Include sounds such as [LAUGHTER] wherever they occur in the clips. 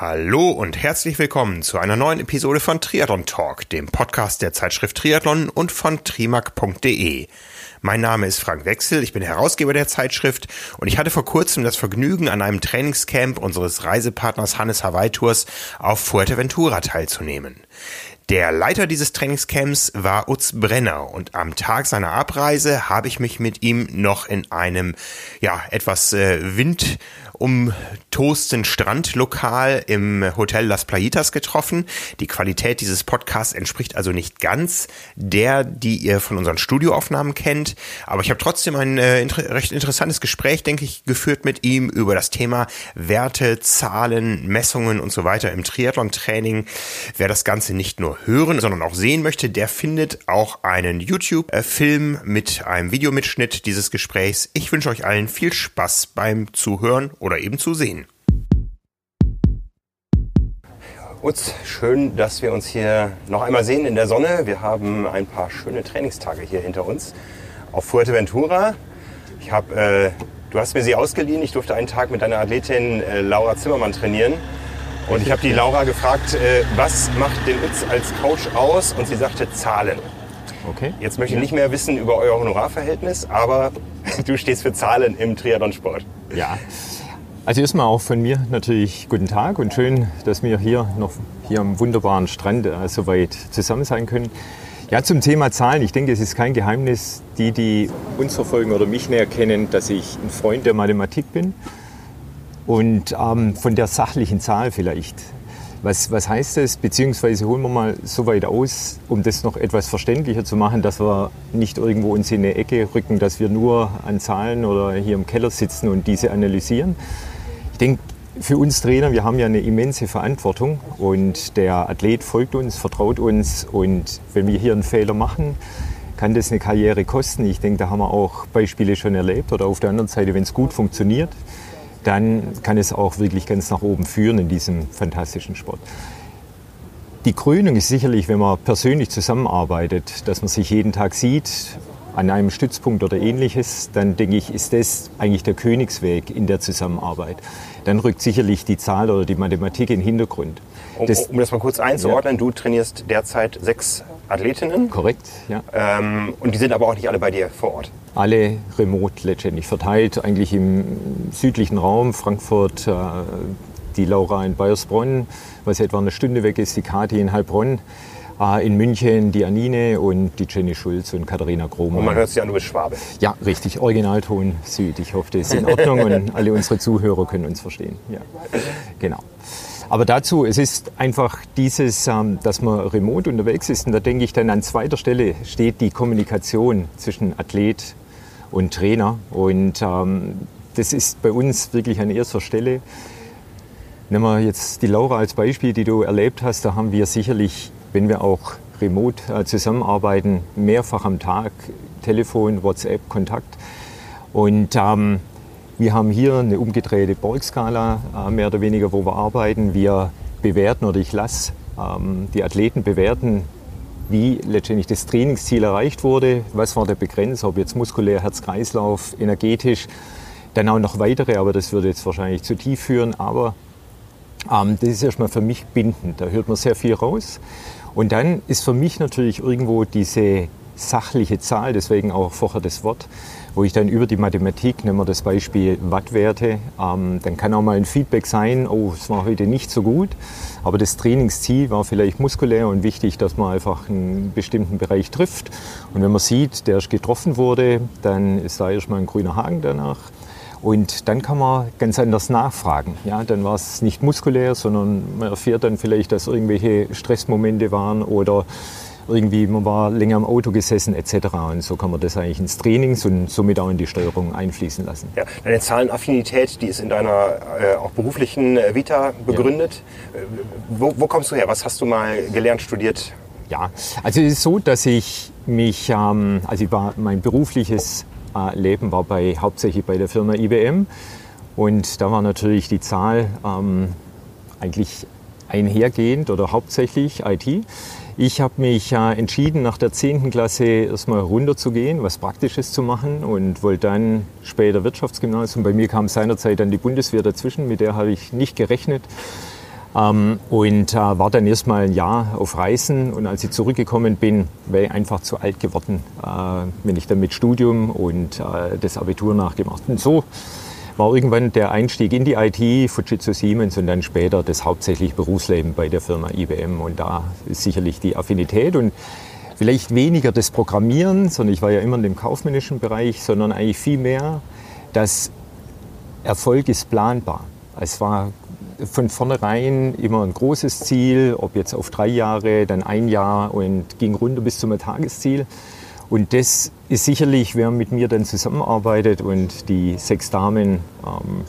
Hallo und herzlich willkommen zu einer neuen Episode von Triathlon Talk, dem Podcast der Zeitschrift Triathlon und von trimac.de. Mein Name ist Frank Wechsel, ich bin Herausgeber der Zeitschrift und ich hatte vor kurzem das Vergnügen, an einem Trainingscamp unseres Reisepartners Hannes Hawaii Tours auf Fuerteventura teilzunehmen. Der Leiter dieses Trainingscamps war Utz Brenner und am Tag seiner Abreise habe ich mich mit ihm noch in einem ja etwas äh, Wind umtosten Strandlokal im Hotel Las Playitas getroffen. Die Qualität dieses Podcasts entspricht also nicht ganz der, die ihr von unseren Studioaufnahmen kennt. Aber ich habe trotzdem ein äh, inter recht interessantes Gespräch, denke ich, geführt mit ihm über das Thema Werte, Zahlen, Messungen und so weiter im Triathlon-Training. Wer das Ganze nicht nur hören, sondern auch sehen möchte, der findet auch einen YouTube-Film mit einem Videomitschnitt dieses Gesprächs. Ich wünsche euch allen viel Spaß beim Zuhören oder eben zu sehen. Utz, schön, dass wir uns hier noch einmal sehen in der Sonne. Wir haben ein paar schöne Trainingstage hier hinter uns auf Fuerteventura. Ich habe, äh, du hast mir sie ausgeliehen. Ich durfte einen Tag mit deiner Athletin äh, Laura Zimmermann trainieren. Und ich habe die Laura gefragt, äh, was macht den Utz als Coach aus? Und sie sagte Zahlen. Okay. Jetzt möchte ich nicht mehr wissen über euer Honorarverhältnis, aber [LAUGHS] du stehst für Zahlen im Triathlonsport. Ja, also erstmal auch von mir natürlich guten Tag und schön, dass wir hier noch hier am wunderbaren Strand äh, so weit zusammen sein können. Ja, zum Thema Zahlen. Ich denke, es ist kein Geheimnis, die, die uns verfolgen oder mich näher kennen, dass ich ein Freund der Mathematik bin. Und ähm, von der sachlichen Zahl vielleicht. Was, was heißt das? Beziehungsweise holen wir mal so weit aus, um das noch etwas verständlicher zu machen, dass wir nicht irgendwo uns in eine Ecke rücken, dass wir nur an Zahlen oder hier im Keller sitzen und diese analysieren, ich denke, für uns Trainer, wir haben ja eine immense Verantwortung und der Athlet folgt uns, vertraut uns und wenn wir hier einen Fehler machen, kann das eine Karriere kosten. Ich denke, da haben wir auch Beispiele schon erlebt oder auf der anderen Seite, wenn es gut funktioniert, dann kann es auch wirklich ganz nach oben führen in diesem fantastischen Sport. Die Krönung ist sicherlich, wenn man persönlich zusammenarbeitet, dass man sich jeden Tag sieht, an einem Stützpunkt oder ähnliches, dann denke ich, ist das eigentlich der Königsweg in der Zusammenarbeit. Dann rückt sicherlich die Zahl oder die Mathematik in den Hintergrund. Um das, um das mal kurz einzuordnen, ja. du trainierst derzeit sechs Athletinnen. Korrekt, ja. Ähm, und die sind aber auch nicht alle bei dir vor Ort. Alle remote letztendlich, verteilt eigentlich im südlichen Raum, Frankfurt, äh, die Laura in Bayersbronn, was etwa eine Stunde weg ist, die Kathi in Heilbronn. In München die Anine und die Jenny Schulz und Katharina Grohmann. Und man hört sich an, du bist Schwabe. Ja, richtig. Originalton Süd. Ich hoffe, das ist in Ordnung und [LAUGHS] alle unsere Zuhörer können uns verstehen. Ja, genau. Aber dazu, es ist einfach dieses, ähm, dass man remote unterwegs ist. Und da denke ich dann an zweiter Stelle steht die Kommunikation zwischen Athlet und Trainer. Und ähm, das ist bei uns wirklich an erster Stelle. Nehmen wir jetzt die Laura als Beispiel, die du erlebt hast. Da haben wir sicherlich wenn wir auch remote äh, zusammenarbeiten, mehrfach am Tag, Telefon, WhatsApp, Kontakt. Und ähm, wir haben hier eine umgedrehte Borg-Skala, äh, mehr oder weniger, wo wir arbeiten. Wir bewerten oder ich lasse ähm, die Athleten bewerten, wie letztendlich das Trainingsziel erreicht wurde, was war der Begrenzer, ob jetzt muskulär, Herz-Kreislauf, energetisch, dann auch noch weitere, aber das würde jetzt wahrscheinlich zu tief führen. Aber ähm, das ist erstmal für mich bindend, da hört man sehr viel raus. Und dann ist für mich natürlich irgendwo diese sachliche Zahl, deswegen auch vorher das Wort, wo ich dann über die Mathematik, nehmen wir das Beispiel Wattwerte, ähm, dann kann auch mal ein Feedback sein, oh, es war heute nicht so gut, aber das Trainingsziel war vielleicht muskulär und wichtig, dass man einfach einen bestimmten Bereich trifft. Und wenn man sieht, der erst getroffen wurde, dann ist da erstmal ein grüner Haken danach. Und dann kann man ganz anders nachfragen. Ja, dann war es nicht muskulär, sondern man erfährt dann vielleicht, dass irgendwelche Stressmomente waren oder irgendwie man war länger im Auto gesessen etc. Und so kann man das eigentlich ins Training und somit auch in die Steuerung einfließen lassen. Ja, deine Zahlenaffinität, die ist in deiner äh, auch beruflichen äh, Vita begründet. Ja. Äh, wo, wo, kommst du her? Was hast du mal gelernt, studiert? Ja, also es ist so, dass ich mich, ähm, also ich war mein berufliches Leben war bei, hauptsächlich bei der Firma IBM. Und da war natürlich die Zahl ähm, eigentlich einhergehend oder hauptsächlich IT. Ich habe mich äh, entschieden, nach der 10. Klasse erstmal runterzugehen, was Praktisches zu machen und wollte dann später Wirtschaftsgymnasium. Bei mir kam seinerzeit dann die Bundeswehr dazwischen, mit der habe ich nicht gerechnet. Ähm, und äh, war dann erstmal ein Jahr auf Reisen und als ich zurückgekommen bin, wäre ich einfach zu alt geworden, äh, wenn ich dann mit Studium und äh, das Abitur nachgemacht. Und so war irgendwann der Einstieg in die IT, Fujitsu Siemens und dann später das hauptsächlich Berufsleben bei der Firma IBM und da ist sicherlich die Affinität und vielleicht weniger das Programmieren, sondern ich war ja immer in dem kaufmännischen Bereich, sondern eigentlich viel mehr, dass Erfolg ist planbar. Es war von vornherein immer ein großes Ziel, ob jetzt auf drei Jahre, dann ein Jahr und ging runter bis zum Tagesziel. Und das ist sicherlich, wer mit mir dann zusammenarbeitet und die sechs Damen, ähm,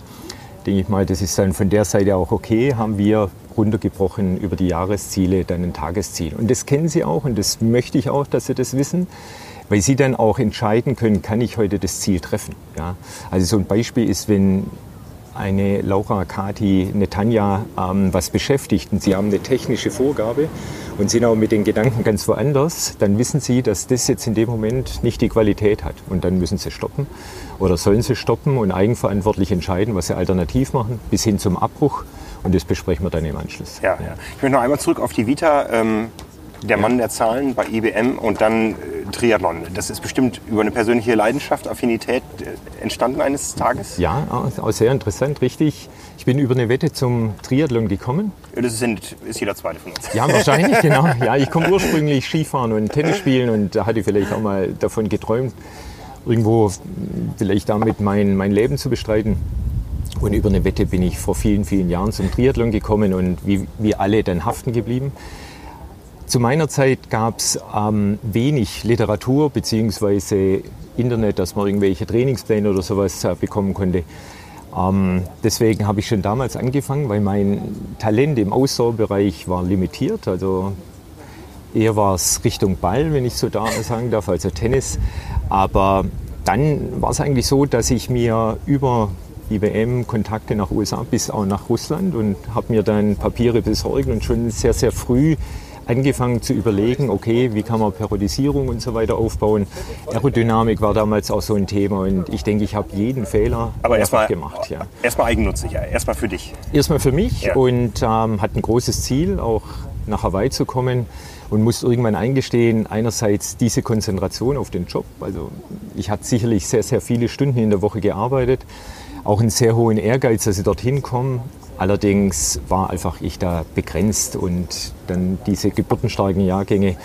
denke ich mal, das ist dann von der Seite auch okay, haben wir runtergebrochen über die Jahresziele dann ein Tagesziel. Und das kennen Sie auch und das möchte ich auch, dass Sie das wissen, weil Sie dann auch entscheiden können, kann ich heute das Ziel treffen. Ja? Also so ein Beispiel ist, wenn eine Laura, Kati, eine Tanja ähm, was beschäftigt und Sie haben eine technische Vorgabe und sind auch mit den Gedanken ganz woanders, dann wissen Sie, dass das jetzt in dem Moment nicht die Qualität hat. Und dann müssen Sie stoppen oder sollen Sie stoppen und eigenverantwortlich entscheiden, was Sie alternativ machen, bis hin zum Abbruch. Und das besprechen wir dann im Anschluss. Ja, ja. Ich möchte noch einmal zurück auf die Vita. Ähm, der Mann der Zahlen bei IBM und dann äh, Triathlon. Das ist bestimmt über eine persönliche Leidenschaft, Affinität äh, entstanden eines Tages? Ja, auch sehr interessant, richtig. Ich bin über eine Wette zum Triathlon gekommen. Ja, das ist, ist jeder zweite von uns. Ja, wahrscheinlich, [LAUGHS] genau. Ja, ich komme ursprünglich Skifahren und Tennis spielen und da hatte ich vielleicht auch mal davon geträumt, irgendwo vielleicht damit mein, mein Leben zu bestreiten. Und über eine Wette bin ich vor vielen, vielen Jahren zum Triathlon gekommen und wie wir alle dann haften geblieben. Zu meiner Zeit gab es ähm, wenig Literatur bzw. Internet, dass man irgendwelche Trainingspläne oder sowas äh, bekommen konnte. Ähm, deswegen habe ich schon damals angefangen, weil mein Talent im Ausdauerbereich war limitiert. Also eher war es Richtung Ball, wenn ich so da [LAUGHS] sagen darf, also Tennis. Aber dann war es eigentlich so, dass ich mir über IBM Kontakte nach USA bis auch nach Russland und habe mir dann Papiere besorgt und schon sehr, sehr früh angefangen zu überlegen, okay, wie kann man Periodisierung und so weiter aufbauen. Aerodynamik war damals auch so ein Thema und ich denke, ich habe jeden Fehler Aber erstmal gemacht. Ja. Erstmal eigennutzig, ja. erstmal für dich. Erstmal für mich ja. und ähm, hat ein großes Ziel, auch nach Hawaii zu kommen und musste irgendwann eingestehen, einerseits diese Konzentration auf den Job. Also ich hatte sicherlich sehr, sehr viele Stunden in der Woche gearbeitet, auch einen sehr hohen Ehrgeiz, dass ich dorthin komme. Allerdings war einfach ich da begrenzt und dann diese geburtenstarken Jahrgänge,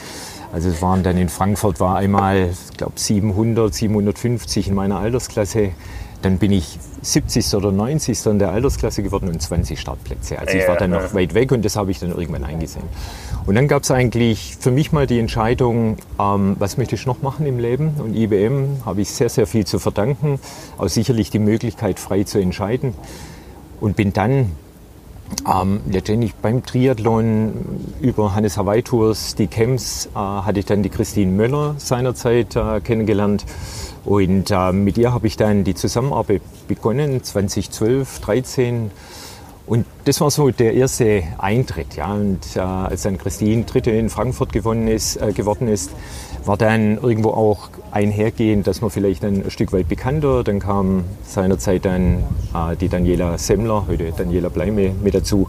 also es waren dann in Frankfurt war einmal, ich glaube 700, 750 in meiner Altersklasse. Dann bin ich 70. oder 90. in der Altersklasse geworden und 20 Startplätze. Also ich war dann noch weit weg und das habe ich dann irgendwann eingesehen. Und dann gab es eigentlich für mich mal die Entscheidung, ähm, was möchte ich noch machen im Leben? Und IBM habe ich sehr, sehr viel zu verdanken, auch sicherlich die Möglichkeit, frei zu entscheiden. Und bin dann ähm, letztendlich beim Triathlon über Hannes Hawaii Tours, die Camps, äh, hatte ich dann die Christine Möller seinerzeit äh, kennengelernt. Und äh, mit ihr habe ich dann die Zusammenarbeit begonnen, 2012, 2013. Und das war so der erste Eintritt. Ja. Und äh, als dann Christine Dritte in Frankfurt gewonnen ist, äh, geworden ist, war dann irgendwo auch einhergehend, dass man vielleicht ein Stück weit bekannter. Dann kam seinerzeit dann äh, die Daniela Semmler, heute Daniela Bleime mit dazu.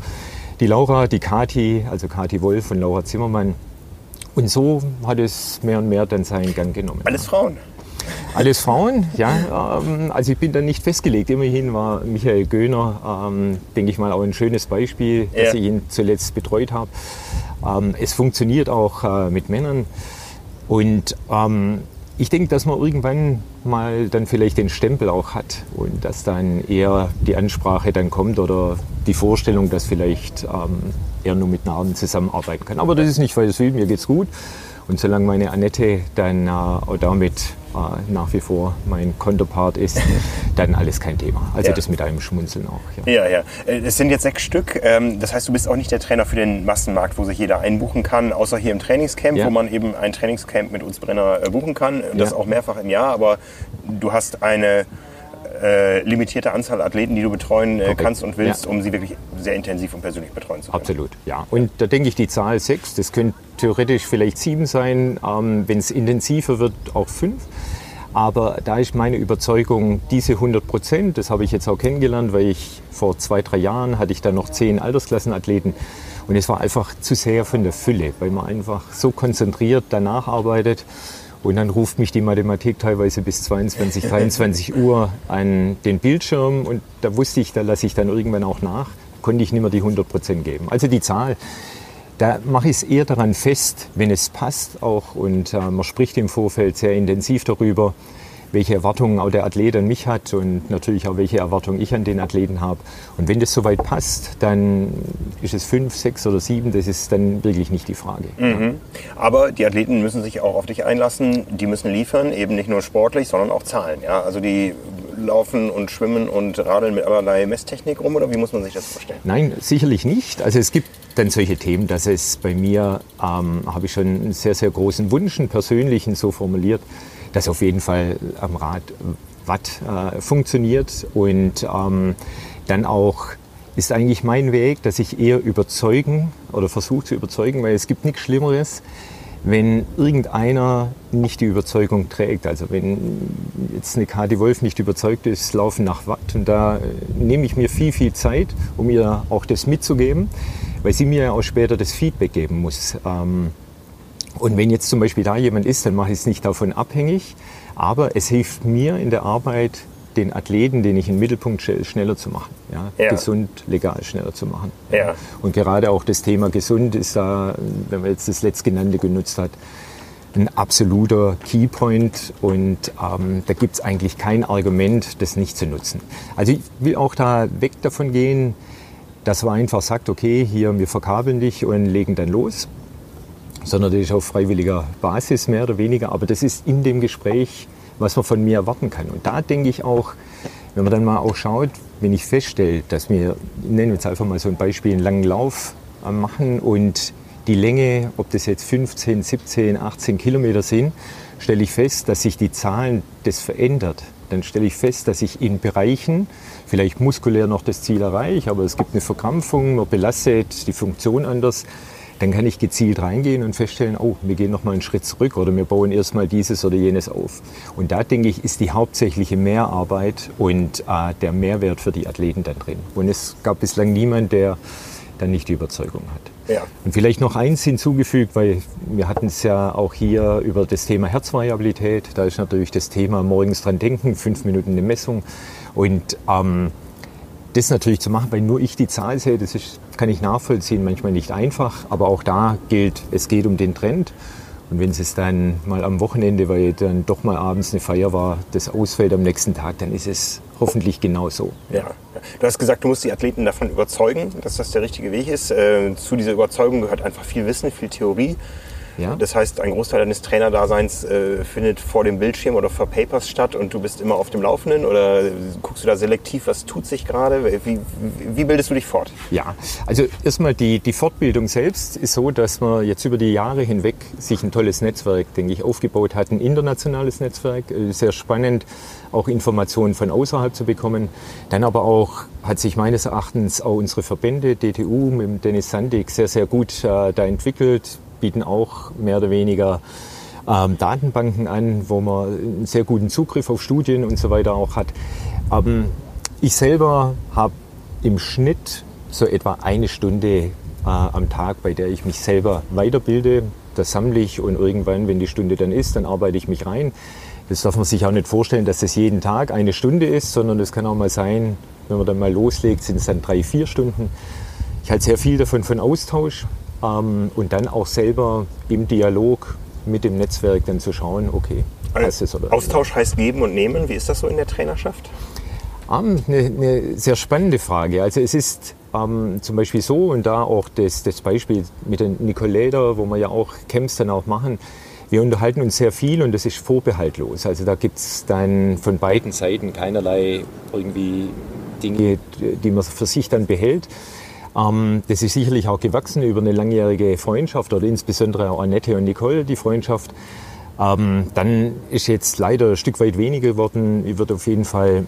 Die Laura, die Kati, also Kati Wolf und Laura Zimmermann. Und so hat es mehr und mehr dann seinen Gang genommen. Alles Frauen? Alles Frauen, ja. Ähm, also ich bin da nicht festgelegt. Immerhin war Michael Göhner, ähm, denke ich mal, auch ein schönes Beispiel, dass ja. ich ihn zuletzt betreut habe. Ähm, es funktioniert auch äh, mit Männern. Und ähm, ich denke, dass man irgendwann mal dann vielleicht den Stempel auch hat und dass dann eher die Ansprache dann kommt oder die Vorstellung, dass vielleicht ähm, er nur mit Narben zusammenarbeiten kann. Aber das ist nicht, weil es mir geht's gut. Und solange meine Annette dann äh, auch damit nach wie vor mein Konterpart ist, [LAUGHS] dann alles kein Thema. Also ja. das mit einem Schmunzeln auch. Ja, ja. ja. Äh, es sind jetzt sechs Stück. Ähm, das heißt, du bist auch nicht der Trainer für den Massenmarkt, wo sich jeder einbuchen kann, außer hier im Trainingscamp, ja. wo man eben ein Trainingscamp mit uns Brenner äh, buchen kann. Das auch mehrfach im Jahr. Aber du hast eine äh, limitierte Anzahl Athleten, die du betreuen äh, kannst und willst, ja. um sie wirklich sehr intensiv und persönlich betreuen zu können. Absolut, ja. Und da denke ich, die Zahl sechs, das könnte theoretisch vielleicht sieben sein, ähm, wenn es intensiver wird, auch fünf. Aber da ist meine Überzeugung, diese 100 Prozent, das habe ich jetzt auch kennengelernt, weil ich vor zwei, drei Jahren hatte ich dann noch zehn Altersklassenathleten und es war einfach zu sehr von der Fülle, weil man einfach so konzentriert danach arbeitet. Und dann ruft mich die Mathematik teilweise bis 22, 23 [LAUGHS] Uhr an den Bildschirm. Und da wusste ich, da lasse ich dann irgendwann auch nach, konnte ich nicht mehr die 100 Prozent geben. Also die Zahl, da mache ich es eher daran fest, wenn es passt auch. Und äh, man spricht im Vorfeld sehr intensiv darüber, welche Erwartungen auch der Athlet an mich hat und natürlich auch welche Erwartungen ich an den Athleten habe. Und wenn das soweit passt, dann ist es fünf, sechs oder sieben, das ist dann wirklich nicht die Frage. Mhm. Aber die Athleten müssen sich auch auf dich einlassen, die müssen liefern, eben nicht nur sportlich, sondern auch zahlen. Ja? Also die laufen und schwimmen und radeln mit allerlei Messtechnik rum oder wie muss man sich das vorstellen? Nein, sicherlich nicht. Also es gibt dann solche Themen, dass es bei mir, ähm, habe ich schon einen sehr, sehr großen Wunsch, einen persönlichen so formuliert, dass auf jeden Fall am Rad Watt äh, funktioniert und ähm, dann auch ist eigentlich mein Weg, dass ich eher überzeugen oder versuche zu überzeugen, weil es gibt nichts Schlimmeres, wenn irgendeiner nicht die Überzeugung trägt. Also wenn jetzt eine Kati Wolf nicht überzeugt ist, laufen nach Watt und da äh, nehme ich mir viel, viel Zeit, um ihr auch das mitzugeben weil sie mir ja auch später das Feedback geben muss. Ähm, und wenn jetzt zum Beispiel da jemand ist, dann mache ich es nicht davon abhängig, aber es hilft mir in der Arbeit, den Athleten, den ich in den Mittelpunkt stelle, schneller zu machen. Ja? ja. Gesund, legal schneller zu machen. Ja. Und gerade auch das Thema gesund ist da, wenn man jetzt das letztgenannte genutzt hat, ein absoluter Keypoint und ähm, da gibt es eigentlich kein Argument, das nicht zu nutzen. Also ich will auch da weg davon gehen, dass man einfach sagt, okay, hier, wir verkabeln dich und legen dann los, sondern das ist auf freiwilliger Basis mehr oder weniger, aber das ist in dem Gespräch, was man von mir erwarten kann. Und da denke ich auch, wenn man dann mal auch schaut, wenn ich feststelle, dass wir, nennen wir jetzt einfach mal so ein Beispiel, einen langen Lauf machen und die Länge, ob das jetzt 15, 17, 18 Kilometer sind, stelle ich fest, dass sich die Zahlen das verändert dann stelle ich fest, dass ich in Bereichen vielleicht muskulär noch das Ziel erreiche, aber es gibt eine Verkrampfung, man belastet die Funktion anders. Dann kann ich gezielt reingehen und feststellen, oh, wir gehen noch mal einen Schritt zurück oder wir bauen erstmal dieses oder jenes auf. Und da denke ich, ist die hauptsächliche Mehrarbeit und äh, der Mehrwert für die Athleten dann drin. Und es gab bislang niemand, der dann nicht die Überzeugung hat. Ja. Und vielleicht noch eins hinzugefügt, weil wir hatten es ja auch hier über das Thema Herzvariabilität. Da ist natürlich das Thema morgens dran denken, fünf Minuten eine Messung. Und ähm, das natürlich zu machen, weil nur ich die Zahl sehe, das ist, kann ich nachvollziehen, manchmal nicht einfach. Aber auch da gilt, es geht um den Trend. Und wenn es dann mal am Wochenende, weil dann doch mal abends eine Feier war, das ausfällt am nächsten Tag, dann ist es hoffentlich genau so. Ja. Du hast gesagt, du musst die Athleten davon überzeugen, dass das der richtige Weg ist. Äh, zu dieser Überzeugung gehört einfach viel Wissen, viel Theorie. Ja. Das heißt, ein Großteil deines Trainerdaseins äh, findet vor dem Bildschirm oder vor Papers statt und du bist immer auf dem Laufenden oder guckst du da selektiv, was tut sich gerade? Wie, wie bildest du dich fort? Ja, also erstmal die, die Fortbildung selbst ist so, dass man jetzt über die Jahre hinweg sich ein tolles Netzwerk, denke ich, aufgebaut hat, ein internationales Netzwerk, äh, sehr spannend, auch Informationen von außerhalb zu bekommen. Dann aber auch hat sich meines Erachtens auch unsere Verbände, DTU mit Dennis Sandig, sehr, sehr gut äh, da entwickelt bieten auch mehr oder weniger ähm, Datenbanken an, wo man einen sehr guten Zugriff auf Studien und so weiter auch hat. Ähm, ich selber habe im Schnitt so etwa eine Stunde äh, am Tag, bei der ich mich selber weiterbilde. Das sammle ich und irgendwann, wenn die Stunde dann ist, dann arbeite ich mich rein. Das darf man sich auch nicht vorstellen, dass das jeden Tag eine Stunde ist, sondern das kann auch mal sein, wenn man dann mal loslegt, sind es dann drei, vier Stunden. Ich halte sehr viel davon von Austausch. Ähm, und dann auch selber im Dialog mit dem Netzwerk dann zu schauen, okay, passt es oder Austausch nicht. heißt geben und nehmen. Wie ist das so in der Trainerschaft? Um, eine, eine, sehr spannende Frage. Also es ist ähm, zum Beispiel so, und da auch das, das Beispiel mit den Nicoleder, wo wir ja auch Camps dann auch machen, wir unterhalten uns sehr viel und das ist vorbehaltlos. Also da gibt es dann von beiden Seiten keinerlei irgendwie Dinge, die man für sich dann behält. Ähm, das ist sicherlich auch gewachsen über eine langjährige Freundschaft oder insbesondere auch Annette und Nicole, die Freundschaft. Ähm, dann ist jetzt leider ein Stück weit weniger geworden. Ich würde auf jeden Fall,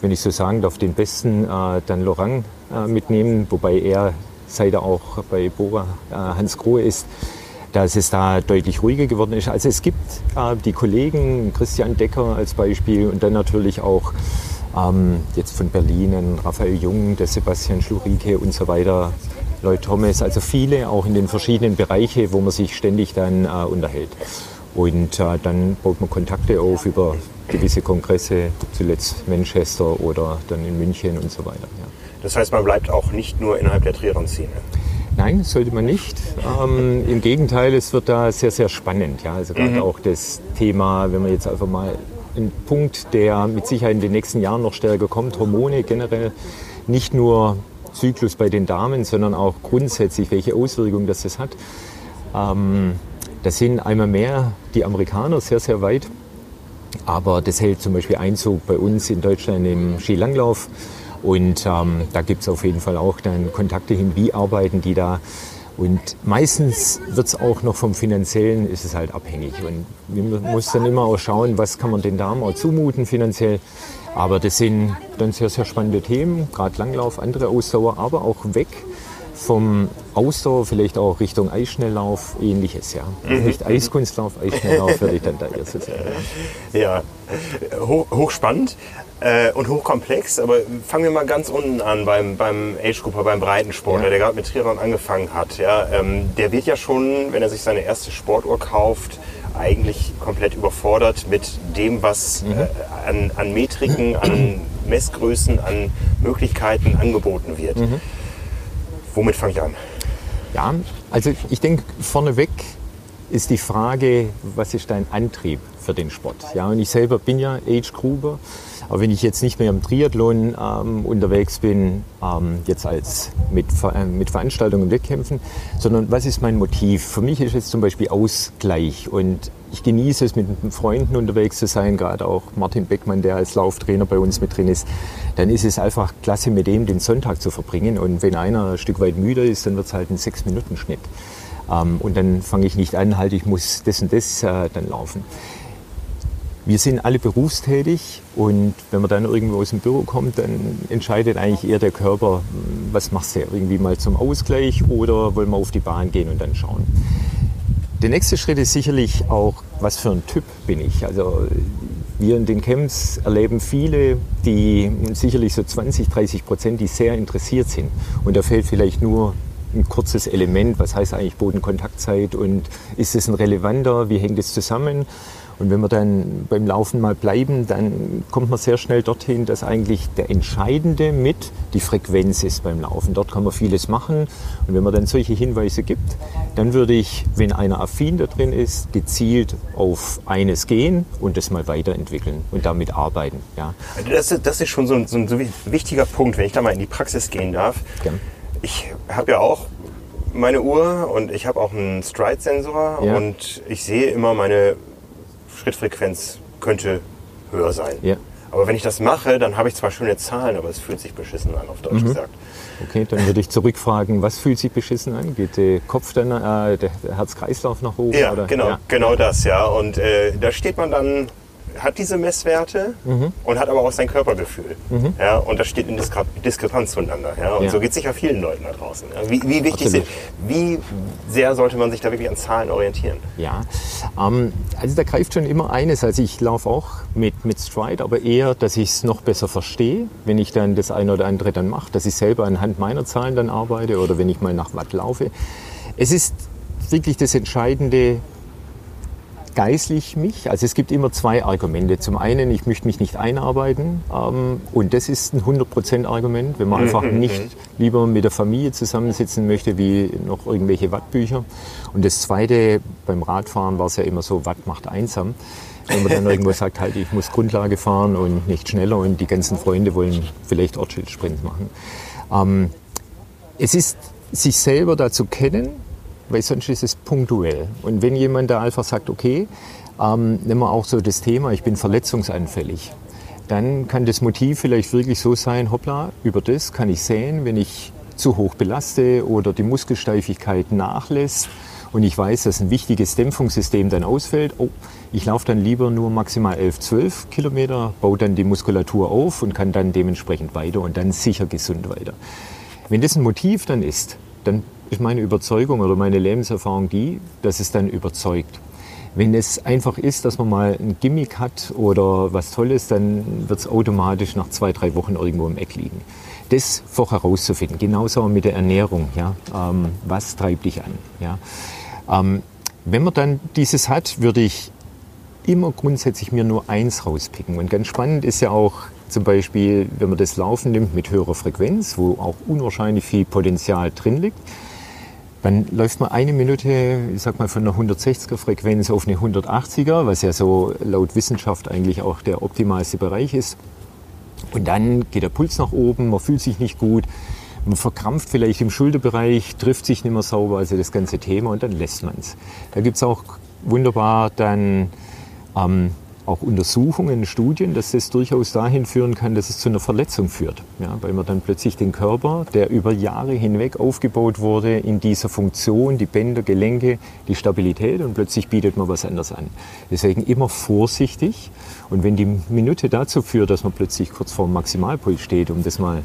wenn ich so sagen darf, den besten äh, dann Lorang äh, mitnehmen, wobei er, seit er auch bei Bora äh, Hans Grohe ist, dass es da deutlich ruhiger geworden ist. Also es gibt die Kollegen, Christian Decker als Beispiel und dann natürlich auch ähm, jetzt von Berlin ein Raphael Jung, der Sebastian Schlurike und so weiter, Lloyd Thomas, also viele auch in den verschiedenen Bereichen, wo man sich ständig dann äh, unterhält. Und äh, dann baut man Kontakte auf über gewisse Kongresse, zuletzt Manchester oder dann in München und so weiter. Ja. Das heißt, man bleibt auch nicht nur innerhalb der Triathlon-Szene? Nein, sollte man nicht. Ähm, Im Gegenteil, es wird da sehr, sehr spannend. Ja? Also gerade mhm. auch das Thema, wenn man jetzt einfach mal einen Punkt, der mit Sicherheit in den nächsten Jahren noch stärker kommt, Hormone generell, nicht nur Zyklus bei den Damen, sondern auch grundsätzlich, welche Auswirkungen das, das hat. Ähm, da sind einmal mehr die Amerikaner sehr, sehr weit. Aber das hält zum Beispiel Einzug bei uns in Deutschland im Skilanglauf. Und ähm, da gibt es auf jeden Fall auch dann Kontakte hin, wie arbeiten die da. Und meistens wird es auch noch vom Finanziellen, ist es halt abhängig. Und man muss dann immer auch schauen, was kann man den Damen auch zumuten finanziell. Aber das sind dann sehr, sehr spannende Themen, gerade Langlauf, andere Ausdauer, aber auch weg vom Ausdauer vielleicht auch Richtung Eisschnelllauf, ähnliches, ja. Mhm. Nicht Eiskunstlauf, Eisschnelllauf würde ich dann da eher so sagen. Ja, ja. Hoch, hochspannend äh, und hochkomplex, aber fangen wir mal ganz unten an beim, beim Age-Grupper, beim Breitensportler, ja. der gerade mit Triathlon angefangen hat. Ja, ähm, der wird ja schon, wenn er sich seine erste Sportuhr kauft, eigentlich komplett überfordert mit dem, was mhm. äh, an, an Metriken, an Messgrößen, an Möglichkeiten angeboten wird. Mhm. Womit fange ich an? Ja, also ich denke, vorneweg ist die Frage, was ist dein Antrieb für den Sport? Ja, und ich selber bin ja Age Gruber, aber wenn ich jetzt nicht mehr im Triathlon ähm, unterwegs bin, ähm, jetzt als mit, äh, mit Veranstaltungen und Wettkämpfen, sondern was ist mein Motiv? Für mich ist es zum Beispiel Ausgleich und ich genieße es, mit Freunden unterwegs zu sein, gerade auch Martin Beckmann, der als Lauftrainer bei uns mit drin ist. Dann ist es einfach klasse, mit dem den Sonntag zu verbringen. Und wenn einer ein Stück weit müde ist, dann wird es halt ein Sechs-Minuten-Schnitt. Ähm, und dann fange ich nicht an, halt, ich muss das und das äh, dann laufen. Wir sind alle berufstätig und wenn man dann irgendwo aus dem Büro kommt, dann entscheidet eigentlich eher der Körper, was machst du irgendwie mal zum Ausgleich oder wollen wir auf die Bahn gehen und dann schauen. Der nächste Schritt ist sicherlich auch, was für ein Typ bin ich. Also wir in den Camps erleben viele, die sicherlich so 20, 30 Prozent, die sehr interessiert sind. Und da fehlt vielleicht nur ein kurzes Element, was heißt eigentlich Bodenkontaktzeit und ist es ein relevanter, wie hängt es zusammen? Und wenn wir dann beim Laufen mal bleiben, dann kommt man sehr schnell dorthin, dass eigentlich der Entscheidende mit die Frequenz ist beim Laufen. Dort kann man vieles machen. Und wenn man dann solche Hinweise gibt, dann würde ich, wenn einer affin da drin ist, gezielt auf eines gehen und das mal weiterentwickeln und damit arbeiten. Ja. Das, das ist schon so ein, so ein, wichtiger Punkt, wenn ich da mal in die Praxis gehen darf. Gern. Ich habe ja auch meine Uhr und ich habe auch einen Stride-Sensor ja. und ich sehe immer meine Schrittfrequenz könnte höher sein. Ja. Aber wenn ich das mache, dann habe ich zwar schöne Zahlen, aber es fühlt sich beschissen an, auf Deutsch mhm. gesagt. Okay, dann würde ich zurückfragen, was fühlt sich beschissen an? Geht der Kopf dann, äh, der Herz-Kreislauf nach oben? Ja, oder? genau, ja. genau das, ja. Und äh, da steht man dann hat diese Messwerte mhm. und hat aber auch sein Körpergefühl. Mhm. Ja, und das steht in Diskre Diskrepanz zueinander. Ja, und ja. so geht es sicher vielen Leuten da draußen. Ja. Wie, wie, wichtig sind, wie sehr sollte man sich da wirklich an Zahlen orientieren? Ja, ähm, also da greift schon immer eines. Also ich laufe auch mit, mit Stride, aber eher, dass ich es noch besser verstehe, wenn ich dann das eine oder andere dann mache, dass ich selber anhand meiner Zahlen dann arbeite oder wenn ich mal nach Watt laufe. Es ist wirklich das Entscheidende, geistlich mich. Also es gibt immer zwei Argumente. Zum einen, ich möchte mich nicht einarbeiten ähm, und das ist ein 100% Argument, wenn man mhm, einfach nicht mhm. lieber mit der Familie zusammensitzen möchte wie noch irgendwelche Wattbücher. Und das zweite, beim Radfahren war es ja immer so, Watt macht einsam. Wenn man dann irgendwo sagt, halt, ich muss Grundlage fahren und nicht schneller und die ganzen Freunde wollen vielleicht Ortsschildsprint machen. Ähm, es ist sich selber dazu kennen, weil sonst ist es punktuell. Und wenn jemand da einfach sagt, okay, ähm, nehmen wir auch so das Thema, ich bin verletzungsanfällig, dann kann das Motiv vielleicht wirklich so sein, hoppla, über das kann ich sehen, wenn ich zu hoch belaste oder die Muskelsteifigkeit nachlässt und ich weiß, dass ein wichtiges Dämpfungssystem dann ausfällt, oh, ich laufe dann lieber nur maximal 11, 12 Kilometer, baue dann die Muskulatur auf und kann dann dementsprechend weiter und dann sicher gesund weiter. Wenn das ein Motiv dann ist, dann ist meine Überzeugung oder meine Lebenserfahrung die, dass es dann überzeugt. Wenn es einfach ist, dass man mal ein Gimmick hat oder was Tolles, dann wird es automatisch nach zwei, drei Wochen irgendwo im Eck liegen. Das vorher herauszufinden, genauso mit der Ernährung. Ja? Ähm, was treibt dich an? Ja? Ähm, wenn man dann dieses hat, würde ich immer grundsätzlich mir nur eins rauspicken. Und ganz spannend ist ja auch zum Beispiel, wenn man das Laufen nimmt mit höherer Frequenz, wo auch unwahrscheinlich viel Potenzial drin liegt, dann läuft man eine Minute, ich sag mal, von einer 160er Frequenz auf eine 180er, was ja so laut Wissenschaft eigentlich auch der optimalste Bereich ist. Und dann geht der Puls nach oben, man fühlt sich nicht gut, man verkrampft vielleicht im Schulterbereich, trifft sich nicht mehr sauber, also das ganze Thema und dann lässt man es. Da gibt es auch wunderbar dann ähm, auch Untersuchungen, Studien, dass das durchaus dahin führen kann, dass es zu einer Verletzung führt. Ja, weil man dann plötzlich den Körper, der über Jahre hinweg aufgebaut wurde, in dieser Funktion, die Bänder, Gelenke, die Stabilität und plötzlich bietet man was anderes an. Deswegen immer vorsichtig. Und wenn die Minute dazu führt, dass man plötzlich kurz vor dem Maximalpuls steht, um das mal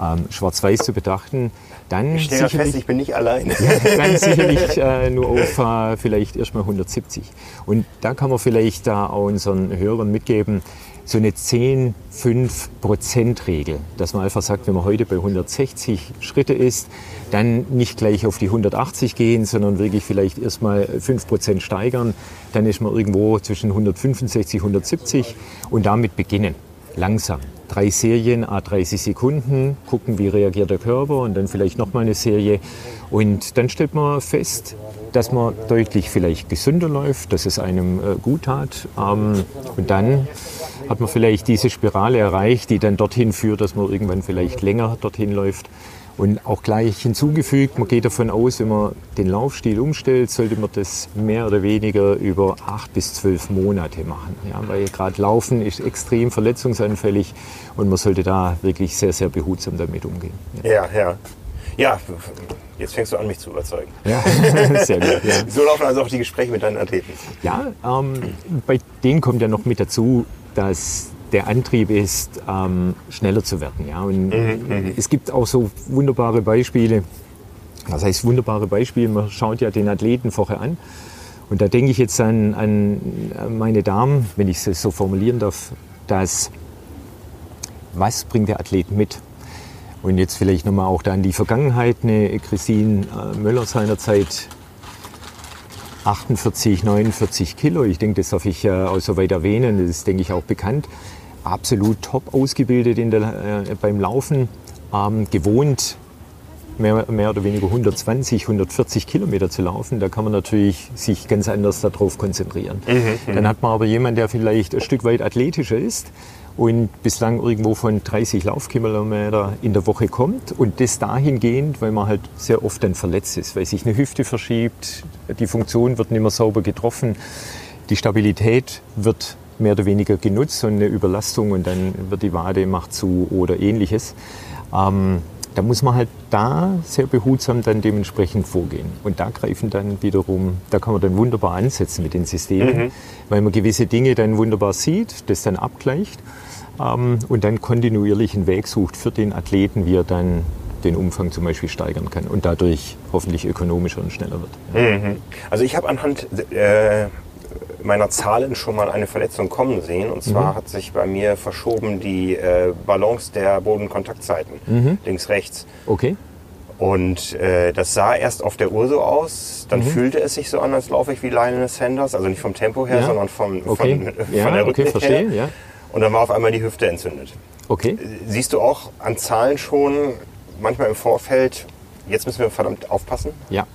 ähm, schwarz-weiß zu betrachten, dann ich stelle fest, ich bin nicht allein. Ja, dann [LAUGHS] sicherlich äh, nur auf äh, vielleicht erstmal 170. Und da kann man vielleicht da auch unseren Hörern mitgeben, so eine 10-5-Prozent-Regel, dass man einfach sagt, wenn man heute bei 160 Schritte ist, dann nicht gleich auf die 180 gehen, sondern wirklich vielleicht erstmal 5 Prozent steigern. Dann ist man irgendwo zwischen 165 und 170 und damit beginnen. Langsam drei Serien, a 30 Sekunden, gucken, wie reagiert der Körper und dann vielleicht nochmal eine Serie. Und dann stellt man fest, dass man deutlich vielleicht gesünder läuft, dass es einem äh, gut tat. Ähm, und dann hat man vielleicht diese Spirale erreicht, die dann dorthin führt, dass man irgendwann vielleicht länger dorthin läuft. Und auch gleich hinzugefügt, man geht davon aus, wenn man den Laufstil umstellt, sollte man das mehr oder weniger über acht bis zwölf Monate machen. Ja, weil gerade Laufen ist extrem verletzungsanfällig und man sollte da wirklich sehr, sehr behutsam damit umgehen. Ja, ja. ja. ja jetzt fängst du an, mich zu überzeugen. Ja, [LAUGHS] sehr gut. Ja. So laufen also auch die Gespräche mit deinen Athleten. Ja, ähm, bei denen kommt ja noch mit dazu, dass der Antrieb ist, ähm, schneller zu werden. Ja? Und mhm, mhm, es gibt auch so wunderbare Beispiele. Was heißt wunderbare Beispiele? Man schaut ja den Athleten vorher an. Und da denke ich jetzt an, an meine Damen, wenn ich es so formulieren darf, dass was bringt der Athlet mit? Und jetzt vielleicht nochmal auch da an die Vergangenheit. Eine Christine äh, Möller seinerzeit 48, 49 Kilo. Ich denke, das darf ich äh, auch so weit erwähnen. Das ist, denke ich, auch bekannt absolut top ausgebildet in der, äh, beim Laufen, ähm, gewohnt mehr, mehr oder weniger 120, 140 Kilometer zu laufen. Da kann man natürlich sich ganz anders darauf konzentrieren. Mhm, mhm, Dann hat man aber jemanden, der vielleicht ein Stück weit athletischer ist und bislang irgendwo von 30 Laufkilometer in der Woche kommt und das dahingehend, weil man halt sehr oft dann verletzt ist, weil sich eine Hüfte verschiebt, die Funktion wird nicht mehr sauber getroffen, die Stabilität wird mehr oder weniger genutzt und eine Überlastung und dann wird die Wade macht zu oder ähnliches. Ähm, da muss man halt da sehr behutsam dann dementsprechend vorgehen. Und da greifen dann wiederum, da kann man dann wunderbar ansetzen mit den Systemen, mhm. weil man gewisse Dinge dann wunderbar sieht, das dann abgleicht ähm, und dann kontinuierlich einen Weg sucht für den Athleten, wie er dann den Umfang zum Beispiel steigern kann und dadurch hoffentlich ökonomischer und schneller wird. Ja. Mhm. Also ich habe anhand äh, meiner Zahlen schon mal eine Verletzung kommen sehen. Und zwar mhm. hat sich bei mir verschoben die äh, Balance der Bodenkontaktzeiten. Mhm. Links, rechts. Okay. Und äh, das sah erst auf der Uhr so aus. Dann mhm. fühlte es sich so an, als laufe ich wie Lionel Sanders. Also nicht vom Tempo her, ja. sondern vom, okay. [LAUGHS] von, ja, von der Rhythmik okay, verstehe, her. Ja. Und dann war auf einmal die Hüfte entzündet. Okay. Siehst du auch an Zahlen schon manchmal im Vorfeld, jetzt müssen wir verdammt aufpassen? Ja,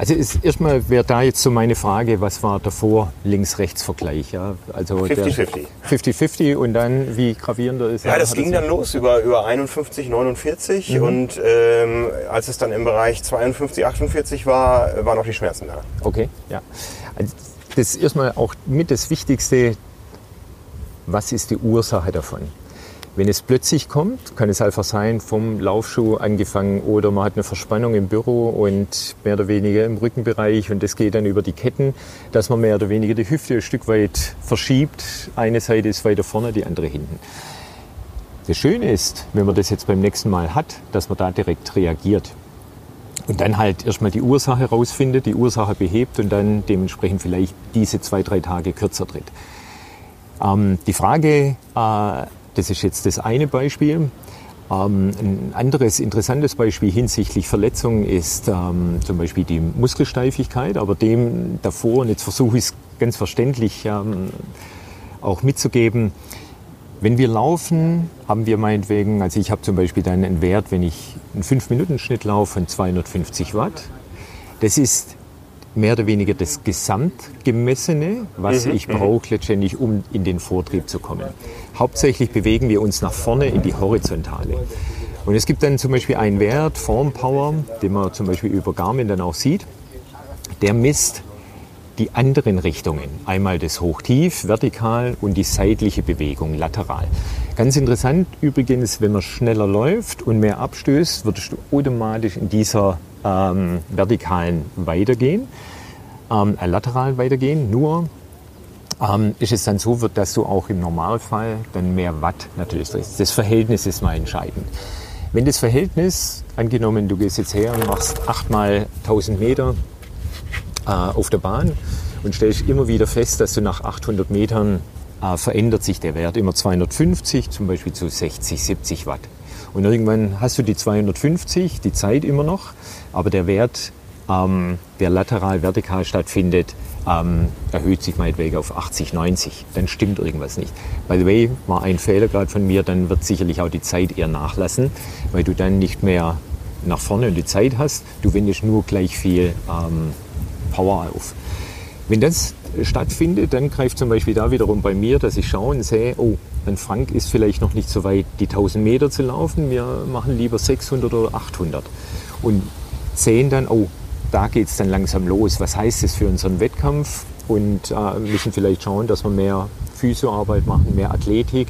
also ist, erstmal wäre da jetzt so meine Frage, was war davor Links-Rechts-Vergleich? Ja? Also 50-50. 50-50 und dann wie gravierender ist Ja, das ging dann los über, über 51, 49 mhm. und ähm, als es dann im Bereich 52, 48 war, waren auch die Schmerzen da. Okay, ja. Also das ist erstmal auch mit das Wichtigste, was ist die Ursache davon? Wenn es plötzlich kommt, kann es einfach sein, vom Laufschuh angefangen oder man hat eine Verspannung im Büro und mehr oder weniger im Rückenbereich und das geht dann über die Ketten, dass man mehr oder weniger die Hüfte ein Stück weit verschiebt. Eine Seite ist weiter vorne, die andere hinten. Das Schöne ist, wenn man das jetzt beim nächsten Mal hat, dass man da direkt reagiert. Und dann halt erstmal die Ursache rausfindet, die Ursache behebt und dann dementsprechend vielleicht diese zwei, drei Tage kürzer tritt. Ähm, die Frage, äh, das ist jetzt das eine Beispiel. Ähm, ein anderes interessantes Beispiel hinsichtlich Verletzungen ist ähm, zum Beispiel die Muskelsteifigkeit, aber dem davor, und jetzt versuche ich es ganz verständlich ähm, auch mitzugeben, wenn wir laufen, haben wir meinetwegen, also ich habe zum Beispiel dann einen Wert, wenn ich einen 5-Minuten-Schnitt laufe von 250 Watt. Das ist mehr oder weniger das Gesamtgemessene, was mhm. ich mhm. brauche letztendlich, um in den Vortrieb zu kommen. Hauptsächlich bewegen wir uns nach vorne in die Horizontale. Und es gibt dann zum Beispiel einen Wert, Form Power, den man zum Beispiel über Garmin dann auch sieht. Der misst die anderen Richtungen. Einmal das Hoch-Tief, vertikal und die seitliche Bewegung, lateral. Ganz interessant übrigens, wenn man schneller läuft und mehr abstößt, würdest du automatisch in dieser ähm, vertikalen weitergehen, ähm, äh, lateral weitergehen. Nur ähm, ist es dann so, dass du auch im Normalfall dann mehr Watt natürlich drehst. Das Verhältnis ist mal entscheidend. Wenn das Verhältnis, angenommen, du gehst jetzt her und machst 8 mal 1000 Meter äh, auf der Bahn und stellst immer wieder fest, dass du nach 800 Metern äh, verändert sich der Wert immer 250, zum Beispiel zu 60, 70 Watt. Und irgendwann hast du die 250, die Zeit immer noch, aber der Wert, ähm, der lateral-vertikal stattfindet, ähm, erhöht sich meinetwegen auf 80, 90. Dann stimmt irgendwas nicht. By the way, war ein Fehler gerade von mir, dann wird sicherlich auch die Zeit eher nachlassen, weil du dann nicht mehr nach vorne die Zeit hast. Du wendest nur gleich viel ähm, Power auf. Wenn das stattfindet, dann greift zum Beispiel da wiederum bei mir, dass ich schaue und sehe, oh, ein Frank ist vielleicht noch nicht so weit, die 1000 Meter zu laufen. Wir machen lieber 600 oder 800. Und sehen dann, oh, da geht es dann langsam los. Was heißt das für unseren Wettkampf? Und äh, müssen vielleicht schauen, dass wir mehr Physioarbeit machen, mehr Athletik,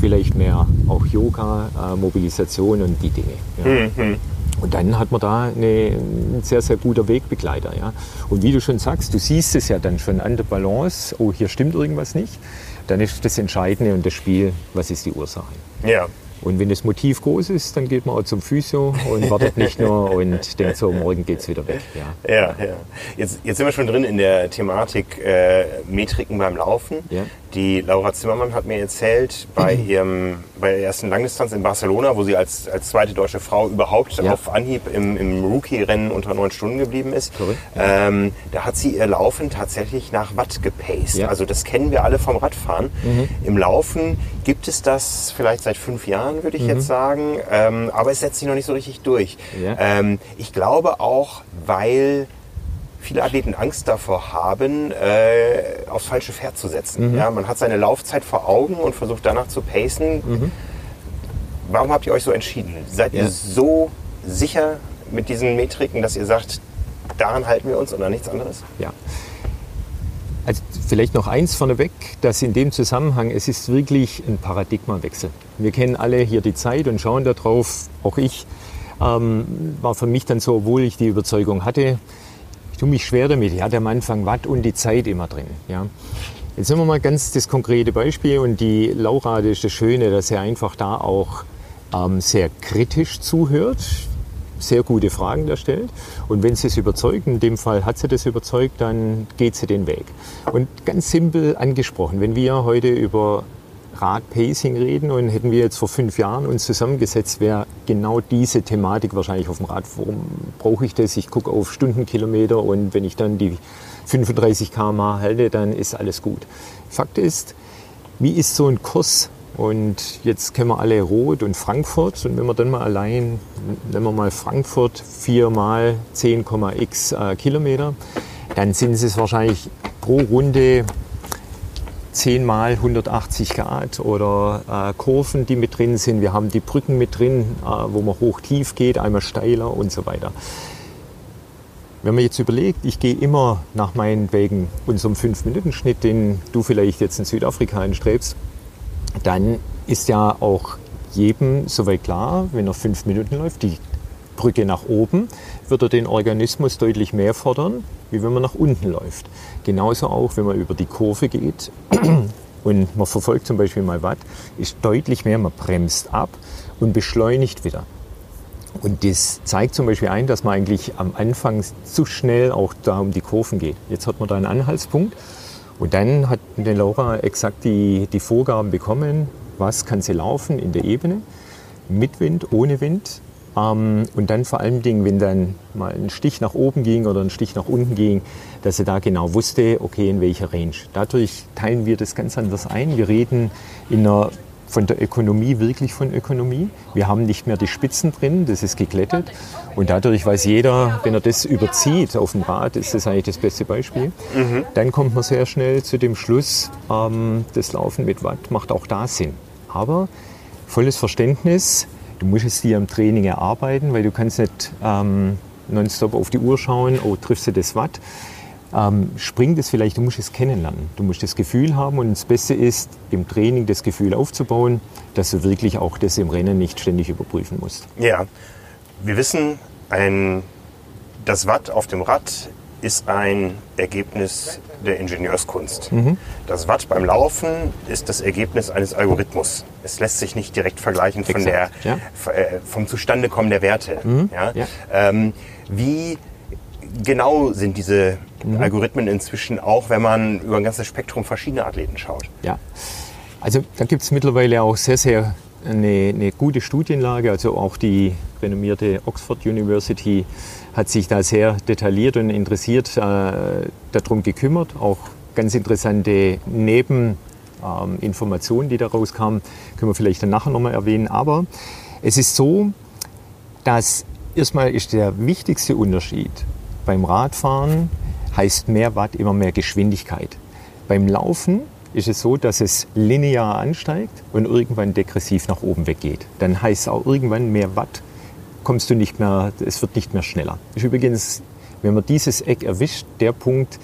vielleicht mehr auch Yoga, äh, Mobilisation und die Dinge. Ja. Mhm. Und dann hat man da eine, ein sehr, sehr guter Wegbegleiter. Ja. Und wie du schon sagst, du siehst es ja dann schon an der Balance, oh, hier stimmt irgendwas nicht. Dann ist das Entscheidende und das Spiel, was ist die Ursache. Ja. Und wenn das Motiv groß ist, dann geht man auch zum Physio und wartet nicht nur und denkt so, morgen geht es wieder weg. Ja, ja. ja. Jetzt, jetzt sind wir schon drin in der Thematik äh, Metriken beim Laufen. Ja. Die Laura Zimmermann hat mir erzählt, bei, ihrem, bei der ersten Langdistanz in Barcelona, wo sie als, als zweite deutsche Frau überhaupt ja. auf Anhieb im, im Rookie-Rennen unter neun Stunden geblieben ist, ähm, da hat sie ihr Laufen tatsächlich nach Watt gepaced. Ja. Also das kennen wir alle vom Radfahren. Mhm. Im Laufen gibt es das vielleicht seit fünf Jahren, würde ich mhm. jetzt sagen, ähm, aber es setzt sich noch nicht so richtig durch. Ja. Ähm, ich glaube auch, weil viele Athleten Angst davor haben, äh, aufs falsche Pferd zu setzen. Mhm. Ja, man hat seine Laufzeit vor Augen und versucht danach zu pacen. Mhm. Warum habt ihr euch so entschieden? Seid ja. ihr so sicher mit diesen Metriken, dass ihr sagt, daran halten wir uns oder nichts anderes? Ja. Also vielleicht noch eins vorneweg, dass in dem Zusammenhang, es ist wirklich ein Paradigmawechsel. Wir kennen alle hier die Zeit und schauen darauf, auch ich, ähm, war für mich dann so, obwohl ich die Überzeugung hatte, ich tue mich schwer damit. Ich hatte am Anfang Watt und die Zeit immer drin. Ja. Jetzt nehmen wir mal ganz das konkrete Beispiel und die Laura, das ist das Schöne, dass er einfach da auch ähm, sehr kritisch zuhört, sehr gute Fragen da stellt. Und wenn sie es überzeugt, in dem Fall hat sie das überzeugt, dann geht sie den Weg. Und ganz simpel angesprochen, wenn wir heute über Radpacing reden und hätten wir jetzt vor fünf Jahren uns zusammengesetzt, wäre genau diese Thematik wahrscheinlich auf dem Rad. Warum brauche ich das? Ich gucke auf Stundenkilometer und wenn ich dann die 35 km halte, dann ist alles gut. Fakt ist, wie ist so ein Kurs? Und jetzt kennen wir alle Rot und Frankfurt. Und wenn wir dann mal allein, nehmen wir mal Frankfurt, 4 mal 10,x äh, Kilometer, dann sind es wahrscheinlich pro Runde 10 mal 180 Grad oder äh, Kurven, die mit drin sind. Wir haben die Brücken mit drin, äh, wo man hoch-tief geht, einmal steiler und so weiter. Wenn man jetzt überlegt, ich gehe immer nach meinen Wegen unserem 5-Minuten-Schnitt, den du vielleicht jetzt in Südafrika anstrebst, dann ist ja auch jedem soweit klar, wenn er 5 Minuten läuft, die Brücke nach oben, wird er den Organismus deutlich mehr fordern, wie wenn man nach unten läuft. Genauso auch, wenn man über die Kurve geht [CLEARS THROAT] und man verfolgt zum Beispiel mal Watt, ist deutlich mehr, man bremst ab und beschleunigt wieder. Und das zeigt zum Beispiel ein, dass man eigentlich am Anfang zu schnell auch da um die Kurven geht. Jetzt hat man da einen Anhaltspunkt und dann hat eine Laura exakt die, die Vorgaben bekommen, was kann sie laufen in der Ebene, mit Wind, ohne Wind. Ähm, und dann vor allen Dingen, wenn dann mal ein Stich nach oben ging oder ein Stich nach unten ging, dass sie da genau wusste, okay, in welcher Range. Dadurch teilen wir das ganz anders ein. Wir reden in einer von der Ökonomie wirklich von Ökonomie. Wir haben nicht mehr die Spitzen drin, das ist geglättet. Und dadurch weiß jeder, wenn er das überzieht auf dem Rad, ist das eigentlich das beste Beispiel. Mhm. Dann kommt man sehr schnell zu dem Schluss, ähm, das Laufen mit Watt macht auch da Sinn. Aber volles Verständnis, du musst es dir im Training erarbeiten, weil du kannst nicht ähm, nonstop auf die Uhr schauen, oh, triffst du das Watt? ähm, springt es vielleicht, du musst es kennenlernen. Du musst das Gefühl haben und das Beste ist, im Training das Gefühl aufzubauen, dass du wirklich auch das im Rennen nicht ständig überprüfen musst. Ja, wir wissen, ein, das Watt auf dem Rad ist ein Ergebnis der Ingenieurskunst. Mhm. Das Watt beim Laufen ist das Ergebnis eines Algorithmus. Es lässt sich nicht direkt vergleichen von der, ja. Äh, vom Zustandekommen der Werte. Mhm. Ja? Ja. Ähm, wie genau sind diese mhm. Algorithmen inzwischen auch, wenn man über ein ganzes Spektrum verschiedener Athleten schaut? Ja, also da gibt es mittlerweile auch sehr, sehr eine, eine, gute Studienlage. Also auch die renommierte Oxford University hat sich da sehr detailliert und interessiert äh, darum gekümmert. Auch ganz interessante Nebeninformationen, ähm, die daraus kamen, können wir vielleicht dann nachher nochmal erwähnen. Aber es ist so, dass erstmal ist der wichtigste Unterschied beim Radfahren heißt mehr Watt immer mehr Geschwindigkeit. Beim Laufen ist es so, dass es linear ansteigt und irgendwann degressiv nach oben weggeht. Dann heißt auch irgendwann mehr Watt, kommst du nicht mehr, es wird nicht mehr schneller. Ist übrigens, wenn man dieses Eck erwischt, der Punkt,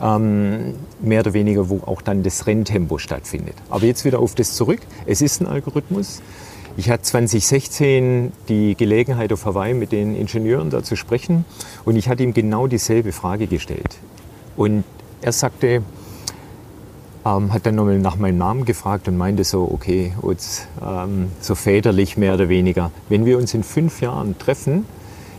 ähm, mehr oder weniger, wo auch dann das Renntempo stattfindet. Aber jetzt wieder auf das zurück. Es ist ein Algorithmus. Ich hatte 2016 die Gelegenheit auf Hawaii mit den Ingenieuren da zu sprechen und ich hatte ihm genau dieselbe Frage gestellt. Und er sagte, ähm, hat dann nochmal nach meinem Namen gefragt und meinte so, okay, jetzt, ähm, so väterlich mehr oder weniger, wenn wir uns in fünf Jahren treffen,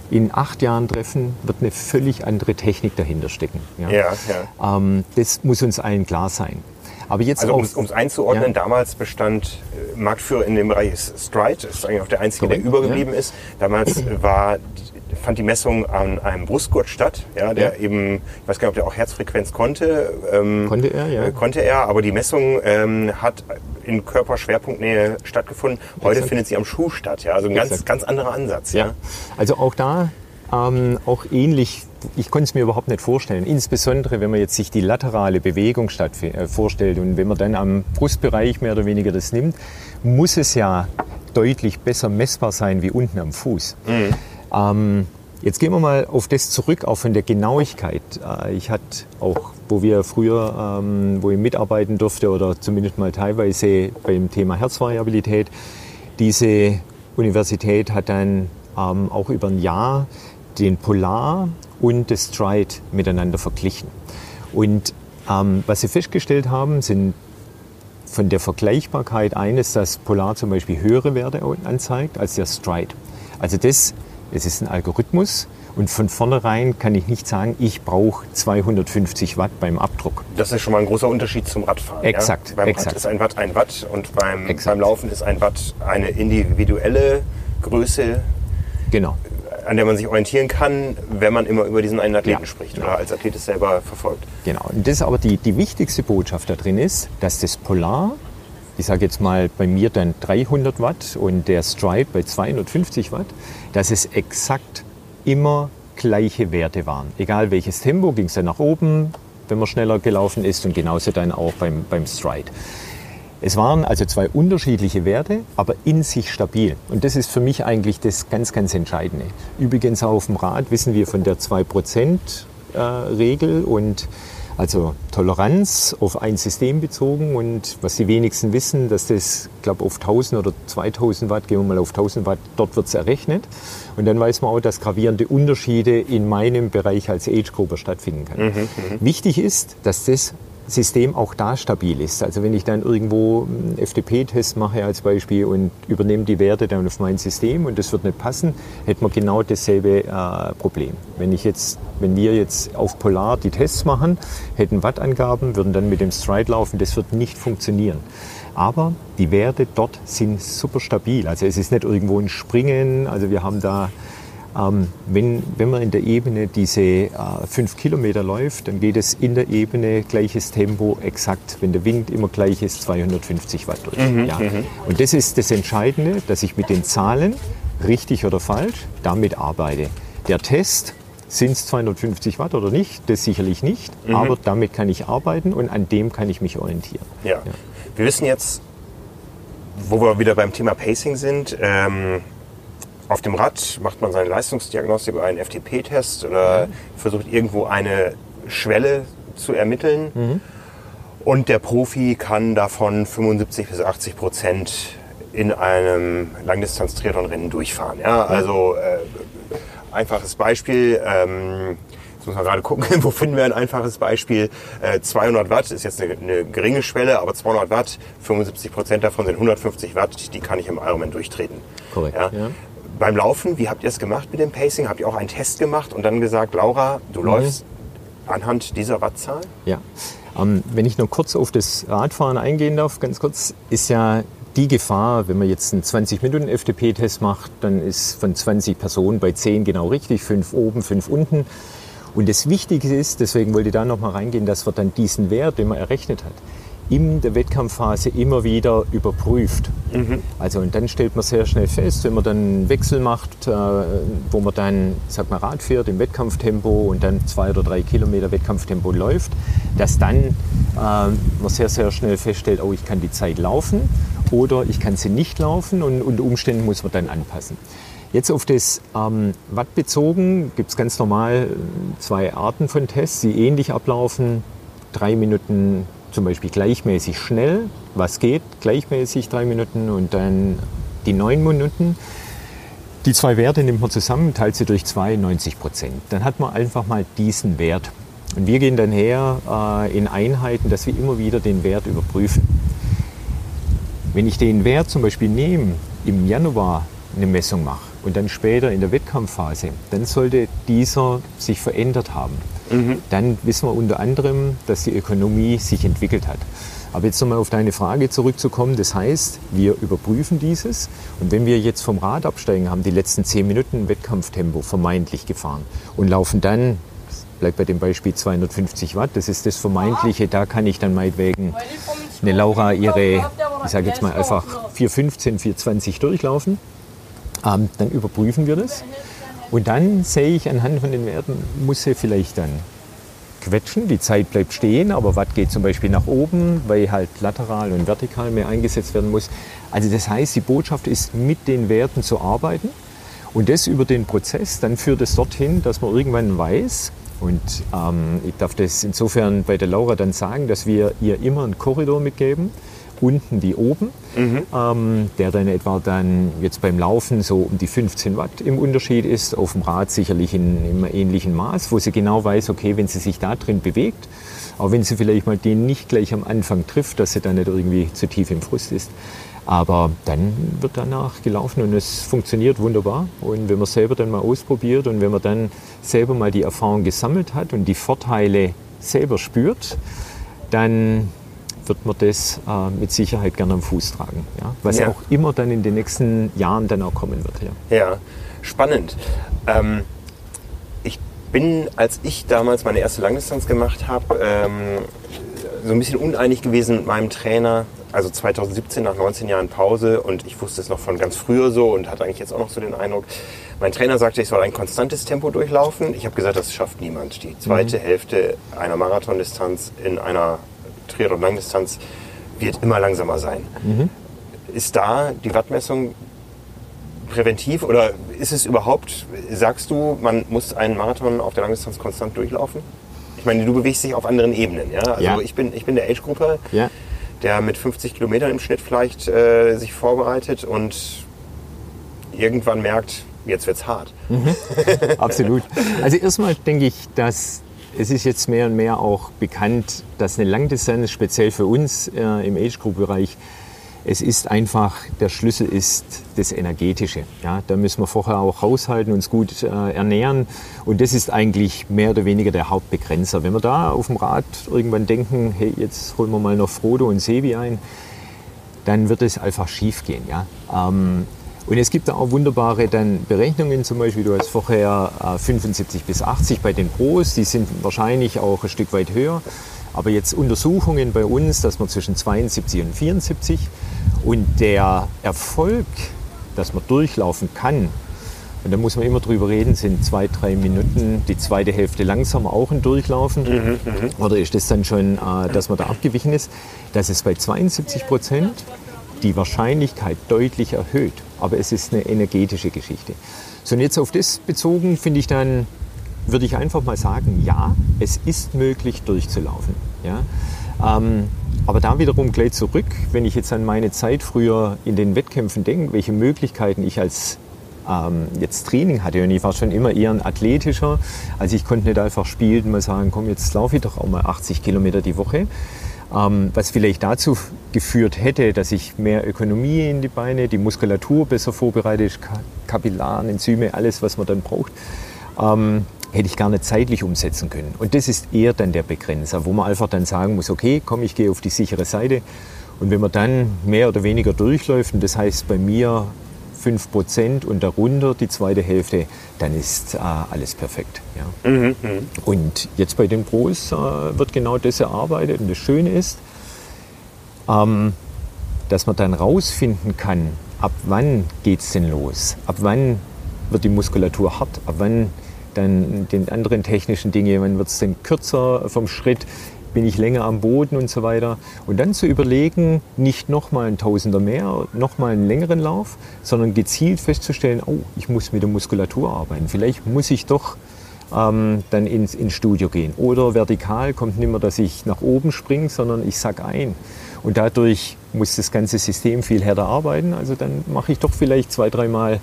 in acht Jahren treffen, wird eine völlig andere Technik dahinter stecken. Ja? Ja, ja. Ähm, das muss uns allen klar sein. Aber jetzt also um es einzuordnen, ja. damals bestand äh, Marktführer in dem Bereich Stride, das ist eigentlich auch der einzige, Correct. der übergeblieben ist. Damals [CLEARS THROAT] war fand die Messung an einem Brustgurt statt, ja, der ja. eben, ich weiß gar nicht, ob der auch Herzfrequenz konnte. Ähm, konnte er, ja. Äh, konnte er, aber die Messung ähm, hat in Körperschwerpunktnähe stattgefunden. Heute Exakt. findet sie am Schuh statt, ja, also ein ganz, ganz anderer Ansatz. Ja. ja. Also auch da, ähm, auch ähnlich ich konnte es mir überhaupt nicht vorstellen. Insbesondere, wenn man jetzt sich die laterale Bewegung äh, vorstellt und wenn man dann am Brustbereich mehr oder weniger das nimmt, muss es ja deutlich besser messbar sein wie unten am Fuß. Mhm. Ähm, jetzt gehen wir mal auf das zurück, auch von der Genauigkeit. Äh, ich hatte auch, wo wir früher, ähm, wo ich mitarbeiten durfte oder zumindest mal teilweise beim Thema Herzvariabilität, diese Universität hat dann ähm, auch über ein Jahr den Polar und das Stride miteinander verglichen. Und ähm, was sie festgestellt haben, sind von der Vergleichbarkeit eines, dass Polar zum Beispiel höhere Werte anzeigt als der Stride. Also das, es ist ein Algorithmus und von vornherein kann ich nicht sagen, ich brauche 250 Watt beim Abdruck. Das ist schon mal ein großer Unterschied zum Radfahren. Exakt. Ja? Beim exakt. Rad ist ein Watt ein Watt und beim, beim Laufen ist ein Watt eine individuelle Größe. Genau an der man sich orientieren kann, wenn man immer über diesen einen Athleten ja, spricht oder als Athlet es selber verfolgt. Genau. Und das ist aber die, die wichtigste Botschaft da drin ist, dass das Polar, ich sage jetzt mal bei mir dann 300 Watt und der Stripe bei 250 Watt, dass es exakt immer gleiche Werte waren. Egal welches Tempo, ging es dann nach oben, wenn man schneller gelaufen ist und genauso dann auch beim, beim Stride. Es waren also zwei unterschiedliche Werte, aber in sich stabil. Und das ist für mich eigentlich das ganz, ganz Entscheidende. Übrigens auf dem Rad wissen wir von der 2%-Regel und also Toleranz auf ein System bezogen und was die wenigsten wissen, dass das, glaube auf 1000 oder 2000 Watt, gehen wir mal auf 1000 Watt, dort wird es errechnet. Und dann weiß man auch, dass gravierende Unterschiede in meinem Bereich als Age-Grupper stattfinden können. Mhm, mhm, Wichtig ist, dass das System auch da stabil ist. Also wenn ich dann irgendwo einen FTP-Test mache als Beispiel und übernehme die Werte dann auf mein System und das wird nicht passen, hätten wir genau dasselbe äh, Problem. Wenn ich jetzt, wenn wir jetzt auf Polar die Tests machen, hätten Wattangaben, würden dann mit dem Stride laufen, das wird nicht funktionieren. Aber die Werte dort sind super stabil. Also es ist nicht irgendwo ein Springen. Also wir haben da ähm, wenn, wenn man in der Ebene diese äh, fünf Kilometer läuft, dann geht es in der Ebene gleiches Tempo exakt, wenn der Wind immer gleich ist, 250 Watt durch. Mhm, ja. Mhm. Und das ist das Entscheidende, dass ich mit den Zahlen, richtig oder falsch, damit arbeite. Der Test, sind es 250 Watt oder nicht? Das sicherlich nicht, mhm. aber damit kann ich arbeiten und an dem kann ich mich orientieren. Ja. ja. Wir wissen jetzt, wo wir wieder beim Thema Pacing sind, ähm, auf dem Rad macht man seine Leistungsdiagnostik über einen FTP-Test oder mhm. versucht irgendwo eine Schwelle zu ermitteln. Mhm. Und der Profi kann davon 75 bis 80 Prozent in einem Langdistanz-Triathlon-Rennen durchfahren. Ja, also äh, einfaches Beispiel. Ähm, Jetzt muss man gerade gucken, [LAUGHS] wo finden wir ein einfaches Beispiel. Äh, 200 Watt ist jetzt eine, eine, geringe Schwelle, aber 200 Watt, 75 Prozent davon sind 150 Watt, die kann ich im Ironman durchtreten. Korrekt. Ja? Ja beim Laufen, wie habt ihr es gemacht mit dem Pacing? Habt ihr auch einen Test gemacht und dann gesagt, Laura, du mhm. läufst anhand dieser Wattzahl? Ja. Ähm, wenn ich nur kurz auf das Radfahren eingehen darf, ganz kurz, ist ja die Gefahr, wenn man jetzt einen 20-Minuten-FTP-Test macht, dann ist von 20 Personen bei 10 genau richtig, 5 oben, 5 unten. Und das Wichtige ist, deswegen wollte ich da nochmal reingehen, dass wir dann diesen Wert, den man errechnet hat, in der Wettkampfphase immer wieder überprüft. Mhm. Also und dann stellt man sehr schnell fest, wenn man dann einen Wechsel macht, äh, wo man dann, sag mal, Rad fährt im Wettkampftempo und dann zwei oder drei Kilometer Wettkampftempo läuft, dass dann äh, man sehr, sehr schnell feststellt, oh, ich kann die Zeit laufen oder ich kann sie nicht laufen und unter Umständen muss man dann anpassen. Jetzt auf das ähm, Watt bezogen gibt es ganz normal zwei Arten von Tests, die ähnlich ablaufen. Drei Minuten zum Beispiel gleichmäßig schnell, was geht, gleichmäßig drei Minuten und dann die neun Minuten. Die zwei Werte nimmt man zusammen, teilt sie durch 92 Prozent. Dann hat man einfach mal diesen Wert. Und wir gehen dann her äh, in Einheiten, dass wir immer wieder den Wert überprüfen. Wenn ich den Wert zum Beispiel nehme, im Januar eine Messung mache und dann später in der Wettkampfphase, dann sollte dieser sich verändert haben mhm. dann wissen wir unter anderem, dass die Ökonomie sich entwickelt hat. Aber jetzt nochmal auf deine Frage zurückzukommen, das heißt, wir überprüfen dieses und wenn wir jetzt vom Rad absteigen, haben die letzten zehn Minuten Wettkampftempo vermeintlich gefahren und laufen dann, bleibt bei dem Beispiel 250 Watt, das ist das Vermeintliche, da kann ich dann meinetwegen eine Laura ihre, ich sage jetzt mal einfach 415, 420 durchlaufen. Ähm, dann überprüfen wir das. Und dann sehe ich anhand von den Werten, muss sie vielleicht dann quetschen, die Zeit bleibt stehen, aber Watt geht zum Beispiel nach oben, weil halt lateral und vertikal mehr eingesetzt werden muss. Also das heißt, die Botschaft ist, mit den Werten zu arbeiten und das über den Prozess, dann führt es dorthin, dass man irgendwann weiß, und ähm, ich darf das insofern bei der Laura dann sagen, dass wir ihr immer einen Korridor mitgeben, unten wie oben, mhm. ähm, der dann etwa dann jetzt beim Laufen so um die 15 Watt im Unterschied ist, auf dem Rad sicherlich in, im ähnlichen Maß, wo sie genau weiß, okay, wenn sie sich da drin bewegt, auch wenn sie vielleicht mal den nicht gleich am Anfang trifft, dass sie dann nicht irgendwie zu tief im Frust ist. Aber dann wird danach gelaufen und es funktioniert wunderbar. Und wenn man selber dann mal ausprobiert und wenn man dann selber mal die Erfahrung gesammelt hat und die Vorteile selber spürt, dann wird man das äh, mit Sicherheit gerne am Fuß tragen. Ja? Was ja. auch immer dann in den nächsten Jahren dann auch kommen wird. Ja, ja spannend. Ähm, ich bin, als ich damals meine erste Langdistanz gemacht habe, ähm, so ein bisschen uneinig gewesen mit meinem Trainer. Also 2017 nach 19 Jahren Pause und ich wusste es noch von ganz früher so und hatte eigentlich jetzt auch noch so den Eindruck, mein Trainer sagte, ich soll ein konstantes Tempo durchlaufen. Ich habe gesagt, das schafft niemand. Die zweite mhm. Hälfte einer Marathondistanz in einer Triathlon Langdistanz wird immer langsamer sein. Mhm. Ist da die Wattmessung präventiv oder ist es überhaupt, sagst du, man muss einen Marathon auf der Langdistanz konstant durchlaufen? Ich meine, du bewegst dich auf anderen Ebenen. Ja? Also ja. Ich, bin, ich bin der Age-Gruppe, ja. der mit 50 Kilometern im Schnitt vielleicht äh, sich vorbereitet und irgendwann merkt, jetzt wird es hart. Mhm. [LAUGHS] Absolut. Also erstmal denke ich, dass es ist jetzt mehr und mehr auch bekannt, dass eine Langdistanz, speziell für uns äh, im Age-Group-Bereich, es ist einfach, der Schlüssel ist das Energetische. Ja, da müssen wir vorher auch haushalten, uns gut äh, ernähren. Und das ist eigentlich mehr oder weniger der Hauptbegrenzer. Wenn wir da auf dem Rad irgendwann denken, hey, jetzt holen wir mal noch Frodo und Sebi ein, dann wird es einfach schief gehen. Ja? Ähm, und es gibt da auch wunderbare dann Berechnungen, zum Beispiel, du hast vorher äh, 75 bis 80 bei den Pros, die sind wahrscheinlich auch ein Stück weit höher. Aber jetzt Untersuchungen bei uns, dass man zwischen 72 und 74 und der Erfolg, dass man durchlaufen kann, und da muss man immer drüber reden, sind zwei, drei Minuten, die zweite Hälfte langsam auch ein Durchlaufen? Mhm, mhm, Oder ist das dann schon, äh, dass man da abgewichen ist? Das ist bei 72 Prozent die Wahrscheinlichkeit deutlich erhöht. Aber es ist eine energetische Geschichte. So, und jetzt auf das bezogen finde ich dann, würde ich einfach mal sagen, ja, es ist möglich durchzulaufen. Ja? Ähm, aber da wiederum gleich zurück, wenn ich jetzt an meine Zeit früher in den Wettkämpfen denke, welche Möglichkeiten ich als ähm, jetzt Training hatte. Und ich war schon immer eher ein athletischer. Also ich konnte nicht einfach spielen und mal sagen, komm, jetzt laufe ich doch auch mal 80 Kilometer die Woche. Ähm, was vielleicht dazu geführt hätte, dass ich mehr Ökonomie in die Beine, die Muskulatur besser vorbereitet, Kapillaren, Enzyme, alles, was man dann braucht, ähm, hätte ich gar nicht zeitlich umsetzen können. Und das ist eher dann der Begrenzer, wo man einfach dann sagen muss, okay, komm, ich gehe auf die sichere Seite. Und wenn man dann mehr oder weniger durchläuft, und das heißt bei mir 5% und darunter die zweite Hälfte, dann ist äh, alles perfekt. Ja. Mhm, mh. Und jetzt bei den Pros äh, wird genau das erarbeitet. Und das Schöne ist, ähm, dass man dann rausfinden kann, ab wann geht es denn los? Ab wann wird die Muskulatur hart? Ab wann dann den anderen technischen Dinge, wann wird es denn kürzer vom Schritt? Bin ich länger am Boden und so weiter. Und dann zu überlegen, nicht nochmal ein Tausender mehr, nochmal einen längeren Lauf, sondern gezielt festzustellen, oh, ich muss mit der Muskulatur arbeiten. Vielleicht muss ich doch ähm, dann ins, ins Studio gehen. Oder vertikal kommt nicht mehr, dass ich nach oben springe, sondern ich sack ein. Und dadurch muss das ganze System viel härter arbeiten. Also dann mache ich doch vielleicht zwei, dreimal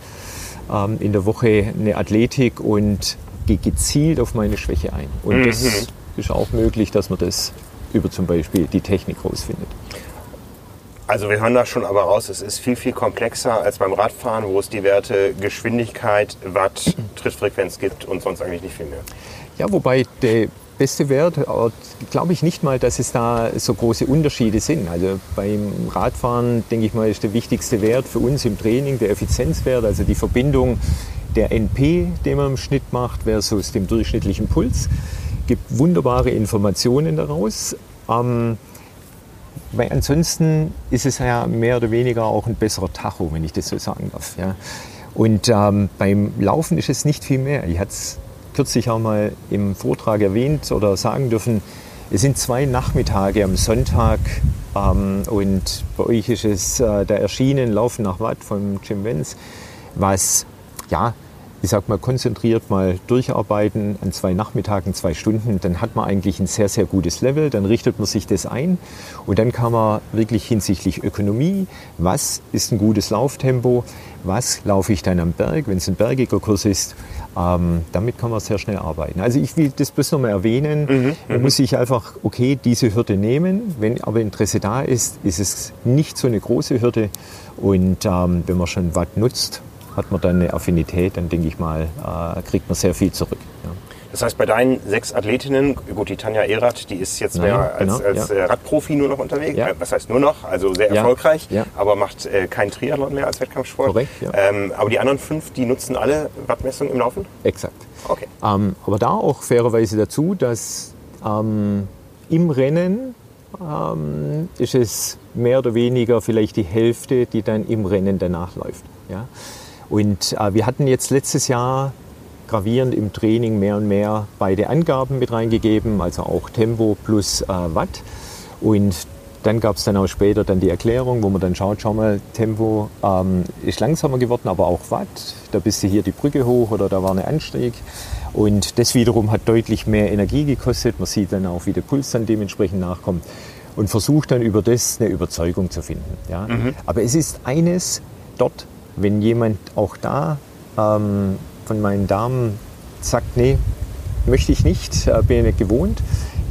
ähm, in der Woche eine Athletik und gehe gezielt auf meine Schwäche ein. Und mhm. das ist auch möglich, dass man das über zum Beispiel die Technik rausfindet. Also wir hören da schon aber raus, es ist viel, viel komplexer als beim Radfahren, wo es die Werte Geschwindigkeit, Watt, Trittfrequenz gibt und sonst eigentlich nicht viel mehr. Ja, wobei der beste Wert, glaube ich nicht mal, dass es da so große Unterschiede sind. Also beim Radfahren, denke ich mal, ist der wichtigste Wert für uns im Training der Effizienzwert, also die Verbindung der NP, den man im Schnitt macht, versus dem durchschnittlichen Puls gibt wunderbare Informationen daraus. Ähm, weil ansonsten ist es ja mehr oder weniger auch ein besserer Tacho, wenn ich das so sagen darf. Ja. Und ähm, beim Laufen ist es nicht viel mehr. Ich hatte es kürzlich auch mal im Vortrag erwähnt oder sagen dürfen, es sind zwei Nachmittage am Sonntag ähm, und bei euch ist es äh, da erschienen, Laufen nach Watt von Jim Wenz, was ja ich sag mal, konzentriert mal durcharbeiten an zwei Nachmittagen, zwei Stunden, dann hat man eigentlich ein sehr, sehr gutes Level, dann richtet man sich das ein und dann kann man wirklich hinsichtlich Ökonomie, was ist ein gutes Lauftempo, was laufe ich dann am Berg, wenn es ein bergiger Kurs ist, ähm, damit kann man sehr schnell arbeiten. Also ich will das bloß nochmal erwähnen, mhm, man muss sich einfach, okay, diese Hürde nehmen, wenn aber Interesse da ist, ist es nicht so eine große Hürde. Und ähm, wenn man schon Watt nutzt, hat man dann eine Affinität, dann denke ich mal, äh, kriegt man sehr viel zurück. Ja. Das heißt, bei deinen sechs Athletinnen, gut, die Tanja Erath, die ist jetzt Nein, mehr als, genau, als ja. Äh, Radprofi nur noch unterwegs. Ja. Was heißt nur noch? Also sehr erfolgreich, ja. aber macht äh, keinen Triathlon mehr als Wettkampfsport. Korrekt. Ähm, aber die anderen fünf, die nutzen alle Wattmessungen im Laufen? Exakt. Okay. Ähm, aber da auch fairerweise dazu, dass ähm, im Rennen ähm, ist es mehr oder weniger vielleicht die Hälfte, die dann im Rennen danach läuft. Ja? Und äh, wir hatten jetzt letztes Jahr gravierend im Training mehr und mehr beide Angaben mit reingegeben, also auch Tempo plus äh, Watt. Und dann gab es dann auch später dann die Erklärung, wo man dann schaut, schau mal, Tempo ähm, ist langsamer geworden, aber auch Watt. Da bist du hier die Brücke hoch oder da war eine Anstieg. Und das wiederum hat deutlich mehr Energie gekostet. Man sieht dann auch, wie der Puls dann dementsprechend nachkommt. Und versucht dann über das eine Überzeugung zu finden. Ja? Mhm. Aber es ist eines dort wenn jemand auch da ähm, von meinen Damen sagt, nee, möchte ich nicht, äh, bin ich nicht gewohnt,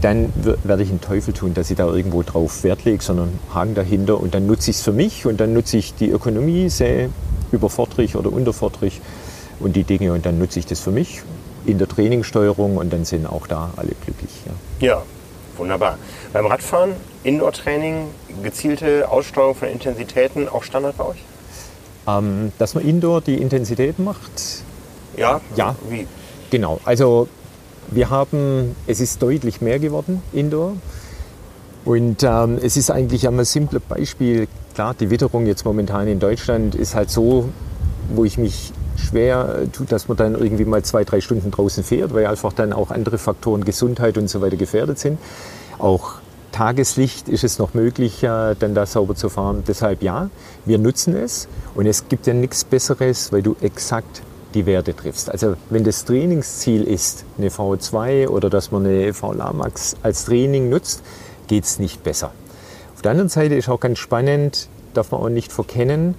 dann werde ich einen Teufel tun, dass ich da irgendwo drauf Wert lege, sondern Haken dahinter und dann nutze ich es für mich und dann nutze ich die Ökonomie, sehe überfordere oder unterfordere und die Dinge und dann nutze ich das für mich in der Trainingssteuerung und dann sind auch da alle glücklich. Ja, ja wunderbar. Beim Radfahren, Indoor-Training, gezielte Aussteuerung von Intensitäten auch Standard bei euch? Ähm, dass man Indoor die Intensität macht? Ja, ja. Wie? Genau, also wir haben, es ist deutlich mehr geworden Indoor. Und ähm, es ist eigentlich ein simples Beispiel. Klar, die Witterung jetzt momentan in Deutschland ist halt so, wo ich mich schwer tut, dass man dann irgendwie mal zwei, drei Stunden draußen fährt, weil einfach dann auch andere Faktoren, Gesundheit und so weiter gefährdet sind. Auch Tageslicht ist es noch möglich, äh, dann da sauber zu fahren. Deshalb ja, wir nutzen es und es gibt ja nichts Besseres, weil du exakt die Werte triffst. Also wenn das Trainingsziel ist, eine VO2 oder dass man eine VLA Max als Training nutzt, geht es nicht besser. Auf der anderen Seite ist auch ganz spannend, darf man auch nicht verkennen,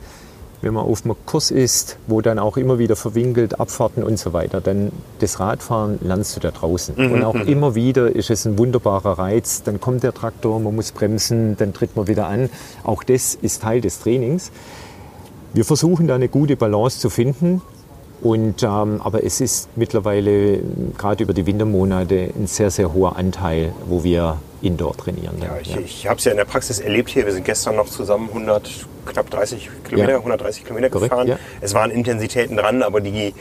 wenn man auf einem Kurs ist, wo dann auch immer wieder verwinkelt, Abfahrten und so weiter, dann das Radfahren lernst du da draußen. Mhm. Und auch mhm. immer wieder ist es ein wunderbarer Reiz. Dann kommt der Traktor, man muss bremsen, dann tritt man wieder an. Auch das ist Teil des Trainings. Wir versuchen da eine gute Balance zu finden. Und, ähm, aber es ist mittlerweile gerade über die Wintermonate ein sehr, sehr hoher Anteil, wo wir Indoor trainieren. Ja, ich, ja. ich habe es ja in der Praxis erlebt hier. Wir sind gestern noch zusammen 100, knapp 30 Kilometer, ja. 130 Kilometer Korrekt, gefahren. Ja. Es waren Intensitäten dran, aber die,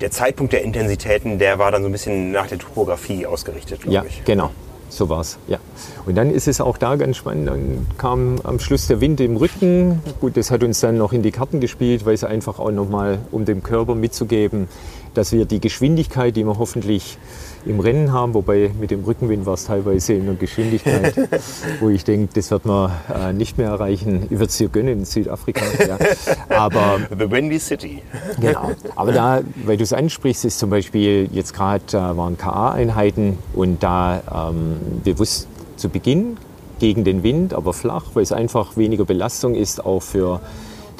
der Zeitpunkt der Intensitäten, der war dann so ein bisschen nach der Topografie ausgerichtet, glaube ja, ich. Genau. So war es, ja. Und dann ist es auch da ganz spannend, dann kam am Schluss der Wind im Rücken. Gut, das hat uns dann noch in die Karten gespielt, weil es einfach auch nochmal, um dem Körper mitzugeben, dass wir die Geschwindigkeit, die wir hoffentlich im Rennen haben, wobei mit dem Rückenwind war es teilweise in einer Geschwindigkeit, [LAUGHS] wo ich denke, das wird man äh, nicht mehr erreichen. Ich würde es hier gönnen in Südafrika. Ja. Aber, The Windy City. Genau. Aber da, weil du es ansprichst, ist zum Beispiel jetzt gerade äh, waren KA-Einheiten und da ähm, bewusst zu Beginn gegen den Wind, aber flach, weil es einfach weniger Belastung ist, auch für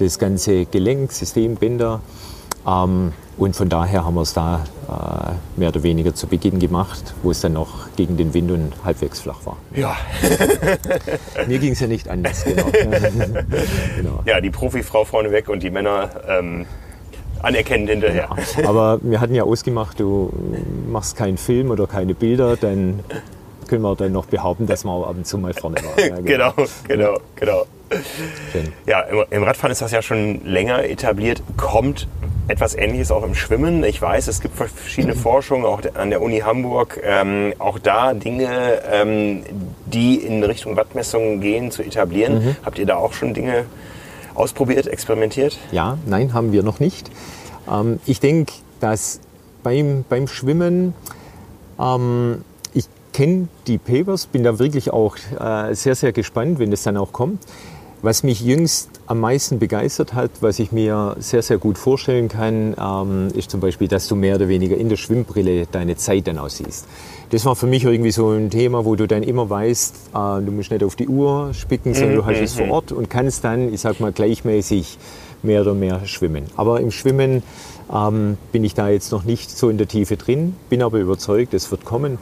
das ganze Gelenk, System, Bänder. Ähm, und von daher haben wir es da äh, mehr oder weniger zu Beginn gemacht, wo es dann noch gegen den Wind und halbwegs flach war. Ja. [LAUGHS] Mir ging es ja nicht anders. [LAUGHS] Genau. genau. Ja, die Profifrau vorne weg und die Männer ähm, anerkennend hinterher. Ja. Aber wir hatten ja ausgemacht, du machst keinen Film oder keine Bilder, dann können wir dann noch behaupten, dass wir ab und zu mal vorne waren. [LAUGHS] Ja, genau. genau, genau, genau. Schön. Ja, im, im Radfahren ist das ja schon länger etabliert. Kommt etwas Ähnliches auch im Schwimmen. Ich weiß, es gibt verschiedene [LAUGHS] Forschungen, auch an der Uni Hamburg, ähm, auch da Dinge, ähm, die in Richtung Wattmessungen gehen, zu etablieren. Mhm. Habt ihr da auch schon Dinge ausprobiert, experimentiert? Ja, nein, haben wir noch nicht. Ähm, ich denke, dass beim, beim Schwimmen, ähm, kenne die Papers, bin da wirklich auch äh, sehr, sehr gespannt, wenn das dann auch kommt. Was mich jüngst am meisten begeistert hat, was ich mir sehr, sehr gut vorstellen kann, ähm, ist zum Beispiel, dass du mehr oder weniger in der Schwimmbrille deine Zeit dann aussiehst. Das war für mich irgendwie so ein Thema, wo du dann immer weißt, äh, du musst nicht auf die Uhr spicken, sondern du hast es vor mhm. Ort und kannst dann, ich sag mal, gleichmäßig mehr oder mehr schwimmen. Aber im Schwimmen ähm, bin ich da jetzt noch nicht so in der Tiefe drin, bin aber überzeugt, es wird kommen.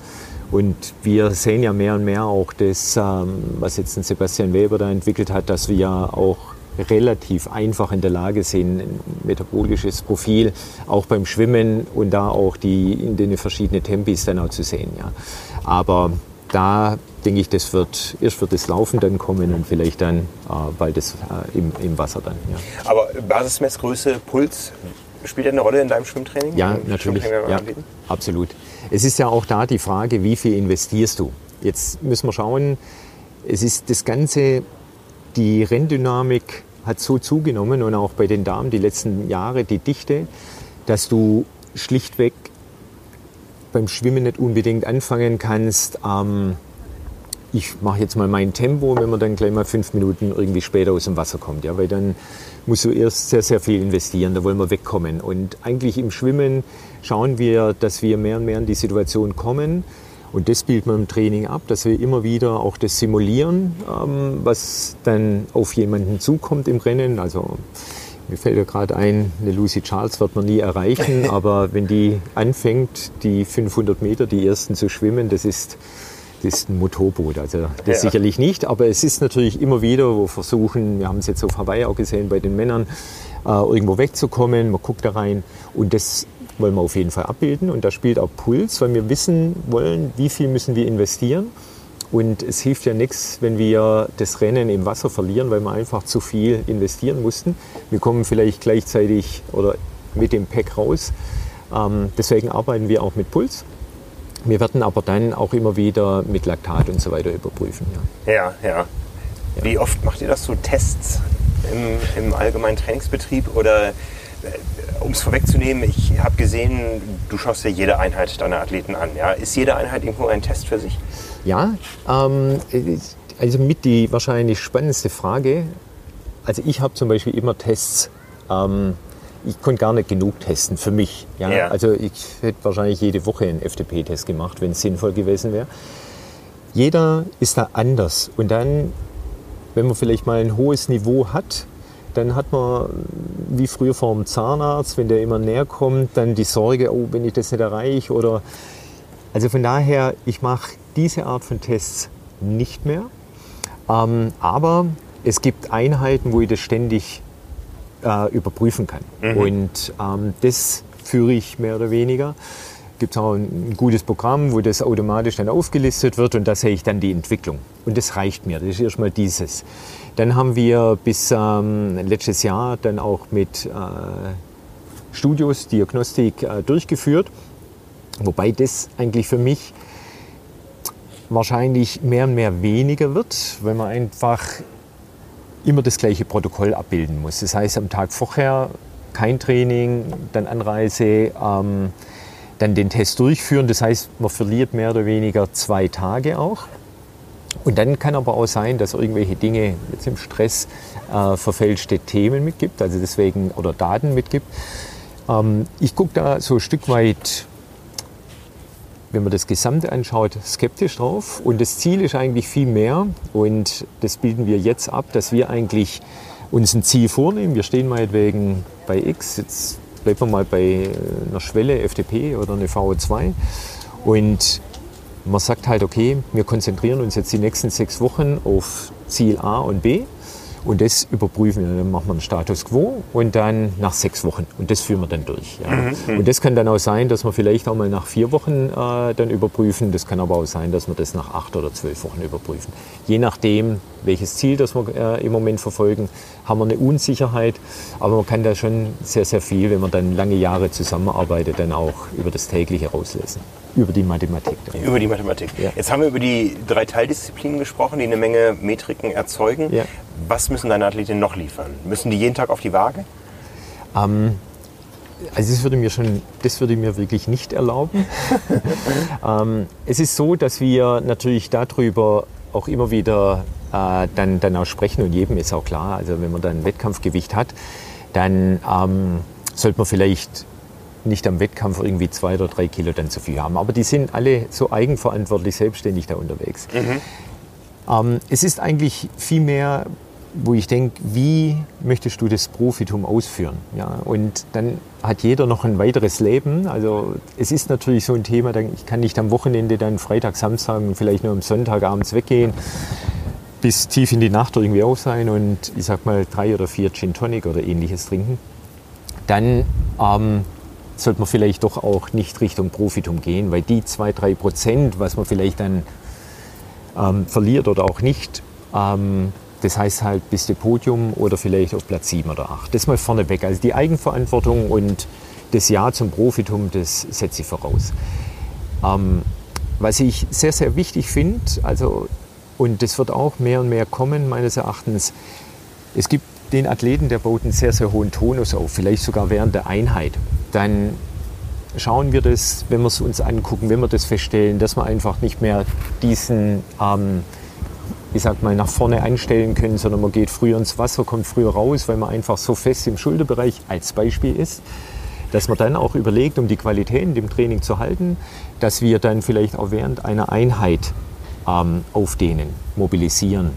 Und wir sehen ja mehr und mehr auch das, ähm, was jetzt ein Sebastian Weber da entwickelt hat, dass wir ja auch relativ einfach in der Lage sind, ein metabolisches Profil auch beim Schwimmen und da auch die in den verschiedenen Tempis dann auch zu sehen. Ja. Aber da denke ich, das wird erst wird das Laufen dann kommen und vielleicht dann äh, bald das äh, im, im Wasser dann. Ja. Aber Basismessgröße, Puls spielt das eine Rolle in deinem Schwimmtraining? Ja, natürlich. Ja, absolut. Es ist ja auch da die Frage, wie viel investierst du? Jetzt müssen wir schauen, es ist das Ganze, die Renndynamik hat so zugenommen und auch bei den Damen die letzten Jahre die Dichte, dass du schlichtweg beim Schwimmen nicht unbedingt anfangen kannst, ähm, ich mache jetzt mal mein Tempo, wenn man dann gleich mal fünf Minuten irgendwie später aus dem Wasser kommt. Ja, weil dann musst du erst sehr, sehr viel investieren, da wollen wir wegkommen. Und eigentlich im Schwimmen schauen wir, dass wir mehr und mehr in die Situation kommen. Und das bildet man im Training ab, dass wir immer wieder auch das simulieren, ähm, was dann auf jemanden zukommt im Rennen. Also mir fällt ja gerade ein, eine Lucy Charles wird man nie erreichen, [LAUGHS] aber wenn die anfängt, die 500 Meter, die ersten zu schwimmen, das ist, das ist ein Motorboot. Also das ja. sicherlich nicht, aber es ist natürlich immer wieder, wo versuchen, wir haben es jetzt auf Hawaii auch gesehen bei den Männern, äh, irgendwo wegzukommen, man guckt da rein und das wollen wir auf jeden Fall abbilden und da spielt auch Puls, weil wir wissen wollen, wie viel müssen wir investieren und es hilft ja nichts, wenn wir das Rennen im Wasser verlieren, weil wir einfach zu viel investieren mussten. Wir kommen vielleicht gleichzeitig oder mit dem Pack raus. Ähm, deswegen arbeiten wir auch mit Puls. Wir werden aber dann auch immer wieder mit Laktat und so weiter überprüfen. Ja, ja. ja. Wie oft macht ihr das so Tests im, im allgemeinen Trainingsbetrieb oder äh, um es vorwegzunehmen, ich habe gesehen, du schaust dir jede Einheit deiner Athleten an. Ja? Ist jede Einheit irgendwo ein Test für sich? Ja, ähm, also mit die wahrscheinlich spannendste Frage. Also ich habe zum Beispiel immer Tests. Ähm, ich konnte gar nicht genug testen für mich. Ja? ja. Also ich hätte wahrscheinlich jede Woche einen FTP-Test gemacht, wenn es sinnvoll gewesen wäre. Jeder ist da anders. Und dann, wenn man vielleicht mal ein hohes Niveau hat, dann hat man, wie früher vor dem Zahnarzt, wenn der immer näher kommt, dann die Sorge, oh, wenn ich das nicht erreiche oder also von daher, ich mache diese Art von Tests nicht mehr. Ähm, aber es gibt Einheiten, wo ich das ständig äh, überprüfen kann. Mhm. Und ähm, das führe ich mehr oder weniger. Gibt es auch ein gutes Programm, wo das automatisch dann aufgelistet wird und da sehe ich dann die Entwicklung. Und das reicht mir. Das ist erstmal dieses. Dann haben wir bis ähm, letztes Jahr dann auch mit äh, Studios Diagnostik äh, durchgeführt. Wobei das eigentlich für mich wahrscheinlich mehr und mehr weniger wird, weil man einfach immer das gleiche Protokoll abbilden muss. Das heißt, am Tag vorher kein Training, dann Anreise, ähm, dann den Test durchführen. Das heißt, man verliert mehr oder weniger zwei Tage auch. Und dann kann aber auch sein, dass irgendwelche Dinge jetzt im Stress äh, verfälschte Themen mitgibt, also deswegen oder Daten mitgibt. Ähm, ich gucke da so ein Stück weit wenn man das Gesamte anschaut, skeptisch drauf. Und das Ziel ist eigentlich viel mehr. Und das bilden wir jetzt ab, dass wir eigentlich uns ein Ziel vornehmen. Wir stehen meinetwegen bei X, jetzt bleiben wir mal bei einer Schwelle FDP oder eine VO2. Und man sagt halt, okay, wir konzentrieren uns jetzt die nächsten sechs Wochen auf Ziel A und B. Und das überprüfen wir. Dann machen wir einen Status quo und dann nach sechs Wochen. Und das führen wir dann durch. Ja. Mhm. Und das kann dann auch sein, dass wir vielleicht auch mal nach vier Wochen äh, dann überprüfen. Das kann aber auch sein, dass wir das nach acht oder zwölf Wochen überprüfen. Je nachdem, welches Ziel das wir äh, im Moment verfolgen, haben wir eine Unsicherheit. Aber man kann da schon sehr, sehr viel, wenn man dann lange Jahre zusammenarbeitet, dann auch über das tägliche rauslesen. Über die Mathematik. Dann. Über die Mathematik. Ja. Jetzt haben wir über die drei Teildisziplinen gesprochen, die eine Menge Metriken erzeugen. Ja. Was müssen deine Athletinnen noch liefern? Müssen die jeden Tag auf die Waage? Ähm, also das würde mir schon, das würde mir wirklich nicht erlauben. [LAUGHS] ähm, es ist so, dass wir natürlich darüber auch immer wieder äh, dann, dann auch sprechen und jedem ist auch klar, also wenn man dann ein Wettkampfgewicht hat, dann ähm, sollte man vielleicht nicht am Wettkampf irgendwie zwei oder drei Kilo dann zu viel haben. Aber die sind alle so eigenverantwortlich selbstständig da unterwegs. Mhm. Ähm, es ist eigentlich viel mehr, wo ich denke, wie möchtest du das Profitum ausführen? Ja, und dann hat jeder noch ein weiteres Leben. Also es ist natürlich so ein Thema, ich kann nicht am Wochenende dann Freitag, Samstag und vielleicht nur am Sonntag abends weggehen bis tief in die Nacht irgendwie auf sein und ich sag mal drei oder vier Gin Tonic oder ähnliches trinken. Dann ähm, sollte man vielleicht doch auch nicht Richtung Profitum gehen, weil die zwei, drei Prozent, was man vielleicht dann ähm, verliert oder auch nicht, ähm, das heißt halt bis Podium oder vielleicht auf Platz 7 oder 8. Das mal vorneweg. Also die Eigenverantwortung und das Ja zum Profitum, das setze ich voraus. Ähm, was ich sehr, sehr wichtig finde, also, und das wird auch mehr und mehr kommen, meines Erachtens, es gibt den Athleten, der baut einen sehr, sehr hohen Tonus auf, vielleicht sogar während der Einheit dann schauen wir das, wenn wir es uns angucken, wenn wir das feststellen, dass wir einfach nicht mehr diesen, ähm, ich sag mal, nach vorne einstellen können, sondern man geht früher ins Wasser, kommt früher raus, weil man einfach so fest im Schulterbereich als Beispiel ist, dass man dann auch überlegt, um die Qualität in dem Training zu halten, dass wir dann vielleicht auch während einer Einheit ähm, aufdehnen, mobilisieren,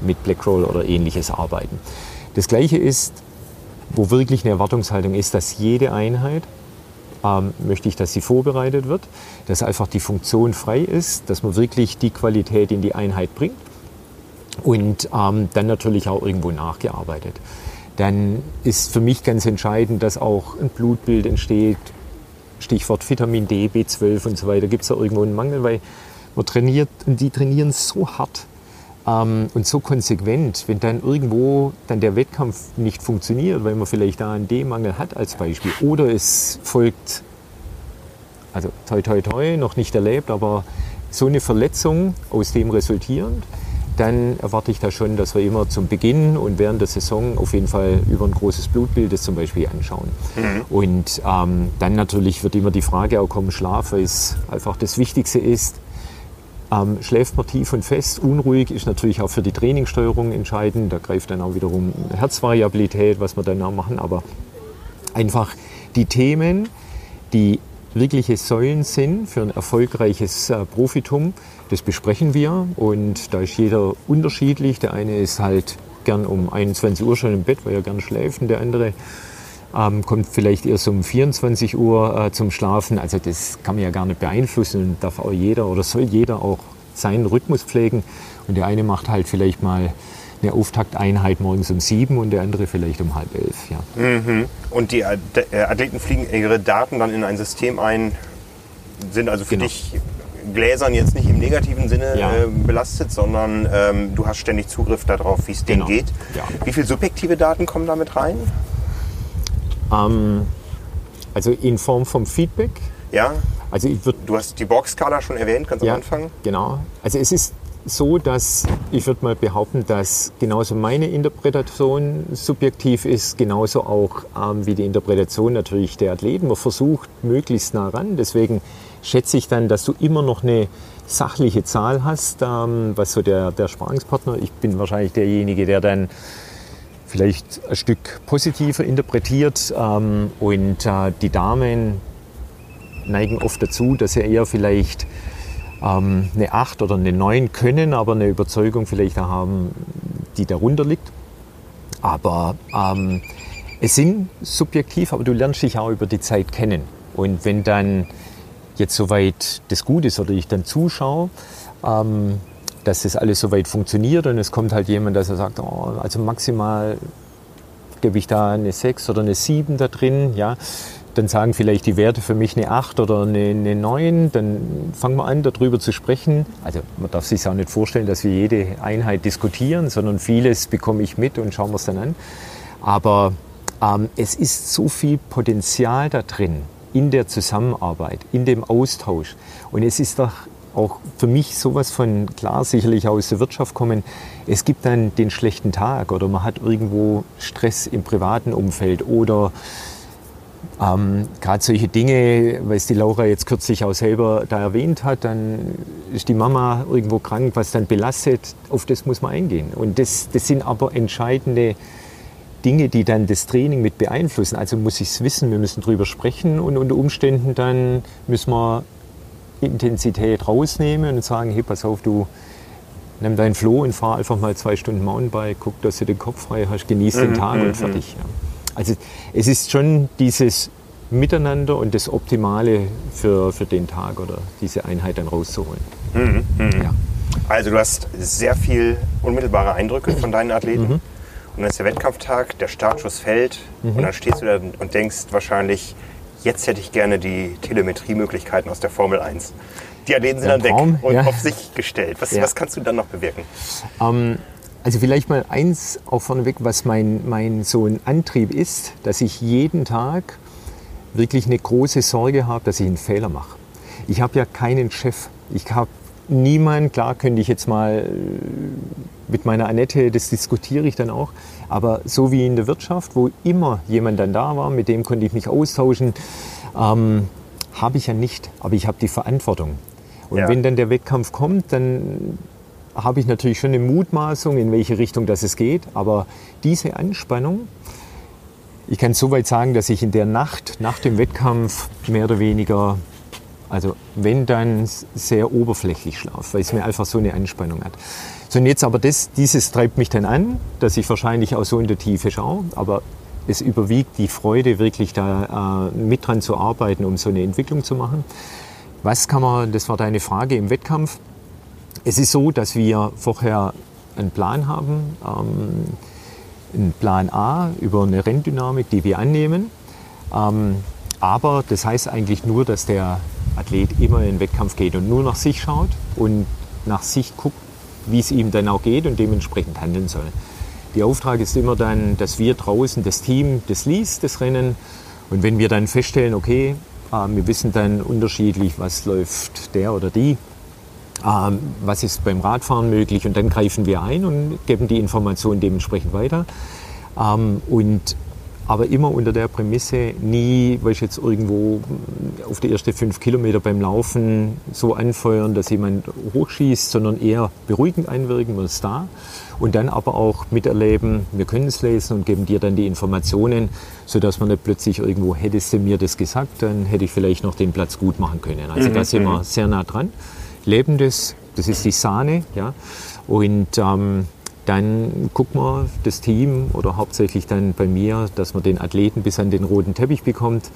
mit Blackroll oder ähnliches arbeiten. Das Gleiche ist, wo wirklich eine Erwartungshaltung ist, dass jede Einheit ähm, möchte ich, dass sie vorbereitet wird, dass einfach die Funktion frei ist, dass man wirklich die Qualität in die Einheit bringt und ähm, dann natürlich auch irgendwo nachgearbeitet. Dann ist für mich ganz entscheidend, dass auch ein Blutbild entsteht, Stichwort Vitamin D, B12 und so weiter, gibt es da irgendwo einen Mangel, weil man trainiert und die trainieren so hart ähm, und so konsequent, wenn dann irgendwo dann der Wettkampf nicht funktioniert, weil man vielleicht da einen D-Mangel hat als Beispiel oder es folgt, also toi toi toi, noch nicht erlebt, aber so eine Verletzung aus dem resultierend, dann erwarte ich da schon, dass wir immer zum Beginn und während der Saison auf jeden Fall über ein großes Blutbild das zum Beispiel anschauen. Mhm. Und ähm, dann natürlich wird immer die Frage auch kommen, Schlaf, weil es einfach das Wichtigste ist. Ähm, schläft man tief und fest, unruhig ist natürlich auch für die Trainingssteuerung entscheidend. Da greift dann auch wiederum Herzvariabilität, was wir dann auch machen. Aber einfach die Themen, die wirkliche Säulen sind für ein erfolgreiches äh, Profitum, das besprechen wir und da ist jeder unterschiedlich. Der eine ist halt gern um 21 Uhr schon im Bett, weil er gern schläft und der andere ähm, kommt vielleicht erst um 24 Uhr äh, zum Schlafen. Also das kann man ja gar nicht beeinflussen darf auch jeder oder soll jeder auch seinen Rhythmus pflegen. Und der eine macht halt vielleicht mal eine Auftakteinheit morgens um sieben und der andere vielleicht um halb elf. Ja. Mhm. Und die äh, Athleten fliegen ihre Daten dann in ein System ein, sind also für genau. dich Gläsern jetzt nicht im negativen Sinne ja. äh, belastet, sondern ähm, du hast ständig Zugriff darauf, wie es denen genau. geht. Ja. Wie viele subjektive Daten kommen damit rein? Ähm, also in Form vom Feedback. Ja. Also ich würd, du hast die Borg-Skala schon erwähnt, ganz ja, am Anfang. Genau. Also es ist so, dass ich würde mal behaupten, dass genauso meine Interpretation subjektiv ist, genauso auch ähm, wie die Interpretation natürlich der Athleten. Man versucht möglichst nah ran. Deswegen schätze ich dann, dass du immer noch eine sachliche Zahl hast, ähm, was so der, der Sparingspartner, ich bin wahrscheinlich derjenige, der dann vielleicht ein Stück positiver interpretiert ähm, und äh, die Damen neigen oft dazu, dass sie eher vielleicht ähm, eine 8 oder eine 9 können, aber eine Überzeugung vielleicht haben, die darunter liegt. Aber ähm, es sind subjektiv, aber du lernst dich auch über die Zeit kennen. Und wenn dann jetzt soweit das gut ist oder ich dann zuschaue, ähm, dass das alles soweit funktioniert und es kommt halt jemand, dass er sagt, oh, also maximal gebe ich da eine 6 oder eine 7 da drin, ja, dann sagen vielleicht die Werte für mich eine 8 oder eine, eine 9, dann fangen wir an, darüber zu sprechen. Also man darf sich auch nicht vorstellen, dass wir jede Einheit diskutieren, sondern vieles bekomme ich mit und schauen wir es dann an. Aber ähm, es ist so viel Potenzial da drin, in der Zusammenarbeit, in dem Austausch. Und es ist doch auch für mich sowas von klar, sicherlich aus der Wirtschaft kommen. Es gibt dann den schlechten Tag oder man hat irgendwo Stress im privaten Umfeld oder ähm, Gerade solche Dinge, es die Laura jetzt kürzlich auch selber da erwähnt hat, dann ist die Mama irgendwo krank, was dann belastet, auf das muss man eingehen. Und das, das sind aber entscheidende Dinge, die dann das Training mit beeinflussen. Also muss ich es wissen, wir müssen drüber sprechen und unter Umständen dann müssen wir Intensität rausnehmen und sagen, hey, pass auf, du nimm dein Floh und fahr einfach mal zwei Stunden Mountainbike, guck, dass du den Kopf frei hast, genieß den mhm, Tag und mhm, fertig. Ja. Also es ist schon dieses Miteinander und das Optimale für, für den Tag oder diese Einheit dann rauszuholen. Mhm, mh. ja. Also du hast sehr viel unmittelbare Eindrücke von deinen Athleten. Mhm. Und dann ist der Wettkampftag, der Startschuss fällt mhm. und dann stehst du da und denkst wahrscheinlich, jetzt hätte ich gerne die Telemetriemöglichkeiten aus der Formel 1. Die Athleten sind dann Traum, weg und ja. auf sich gestellt. Was, was, kannst du dann noch bewirken? Ähm, also vielleicht mal eins auch vorneweg, was mein, mein so ein Antrieb ist, dass ich jeden Tag wirklich eine große Sorge habe, dass ich einen Fehler mache. Ich habe ja keinen Chef. Ich habe niemanden, klar könnte ich jetzt mal mit meiner Annette, das diskutiere ich dann auch, aber so wie in der Wirtschaft, wo immer jemand dann da war, mit dem konnte ich mich austauschen, ähm, habe ich ja nicht, aber ich habe die Verantwortung. Und ja. wenn dann der Wettkampf kommt, dann habe ich natürlich schon eine Mutmaßung, in welche Richtung das es geht. Aber diese Anspannung, ich kann so weit sagen, dass ich in der Nacht nach dem Wettkampf mehr oder weniger, also wenn dann sehr oberflächlich schlafe, weil es mir einfach so eine Anspannung hat. So und jetzt aber das, dieses treibt mich dann an, dass ich wahrscheinlich auch so in der Tiefe schaue. Aber es überwiegt die Freude, wirklich da äh, mit dran zu arbeiten, um so eine Entwicklung zu machen. Was kann man, das war deine Frage im Wettkampf. Es ist so, dass wir vorher einen Plan haben, ähm, einen Plan A über eine Renndynamik, die wir annehmen. Ähm, aber das heißt eigentlich nur, dass der Athlet immer in den Wettkampf geht und nur nach sich schaut und nach sich guckt, wie es ihm dann auch geht und dementsprechend handeln soll. Der Auftrag ist immer dann, dass wir draußen das Team das liest, das Rennen. Und wenn wir dann feststellen, okay, äh, wir wissen dann unterschiedlich, was läuft der oder die, äh, was ist beim Radfahren möglich und dann greifen wir ein und geben die Informationen dementsprechend weiter. Ähm, und aber immer unter der Prämisse, nie, weil ich jetzt irgendwo auf die ersten fünf Kilometer beim Laufen so anfeuern, dass jemand hochschießt, sondern eher beruhigend einwirken, man ist da. Und dann aber auch miterleben, wir können es lesen und geben dir dann die Informationen, sodass man nicht plötzlich irgendwo, hättest du mir das gesagt, dann hätte ich vielleicht noch den Platz gut machen können. Also mhm. da sind wir mhm. sehr nah dran. Lebendes, das ist die Sahne, ja. Und ähm, dann guckt man das Team oder hauptsächlich dann bei mir, dass man den Athleten bis an den roten Teppich bekommt.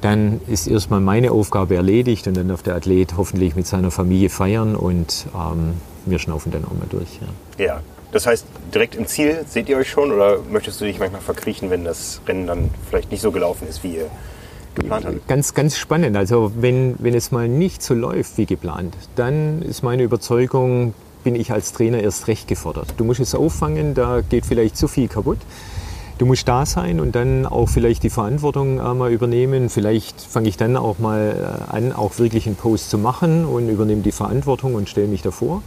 Dann ist erstmal meine Aufgabe erledigt und dann darf der Athlet hoffentlich mit seiner Familie feiern und ähm, wir schnaufen dann auch mal durch. Ja. ja, das heißt, direkt im Ziel seht ihr euch schon oder möchtest du dich manchmal verkriechen, wenn das Rennen dann vielleicht nicht so gelaufen ist, wie ihr geplant habt? Ganz, ganz spannend. Also wenn, wenn es mal nicht so läuft wie geplant, dann ist meine Überzeugung, bin ich als Trainer erst recht gefordert. Du musst es auffangen, da geht vielleicht zu viel kaputt. Du musst da sein und dann auch vielleicht die Verantwortung äh, mal übernehmen. Vielleicht fange ich dann auch mal äh, an, auch wirklich einen Post zu machen und übernehme die Verantwortung und stelle mich davor.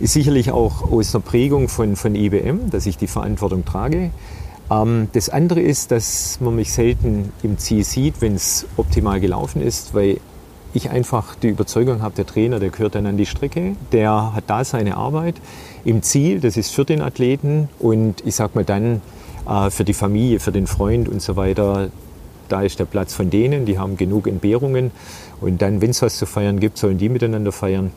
Ist sicherlich auch aus einer Prägung von, von IBM, dass ich die Verantwortung trage. Ähm, das andere ist, dass man mich selten im Ziel sieht, wenn es optimal gelaufen ist, weil ich einfach die Überzeugung habe, der Trainer, der gehört dann an die Strecke, der hat da seine Arbeit im Ziel, das ist für den Athleten und ich sag mal dann äh, für die Familie, für den Freund und so weiter, da ist der Platz von denen, die haben genug Entbehrungen und dann, wenn es was zu feiern gibt, sollen die miteinander feiern.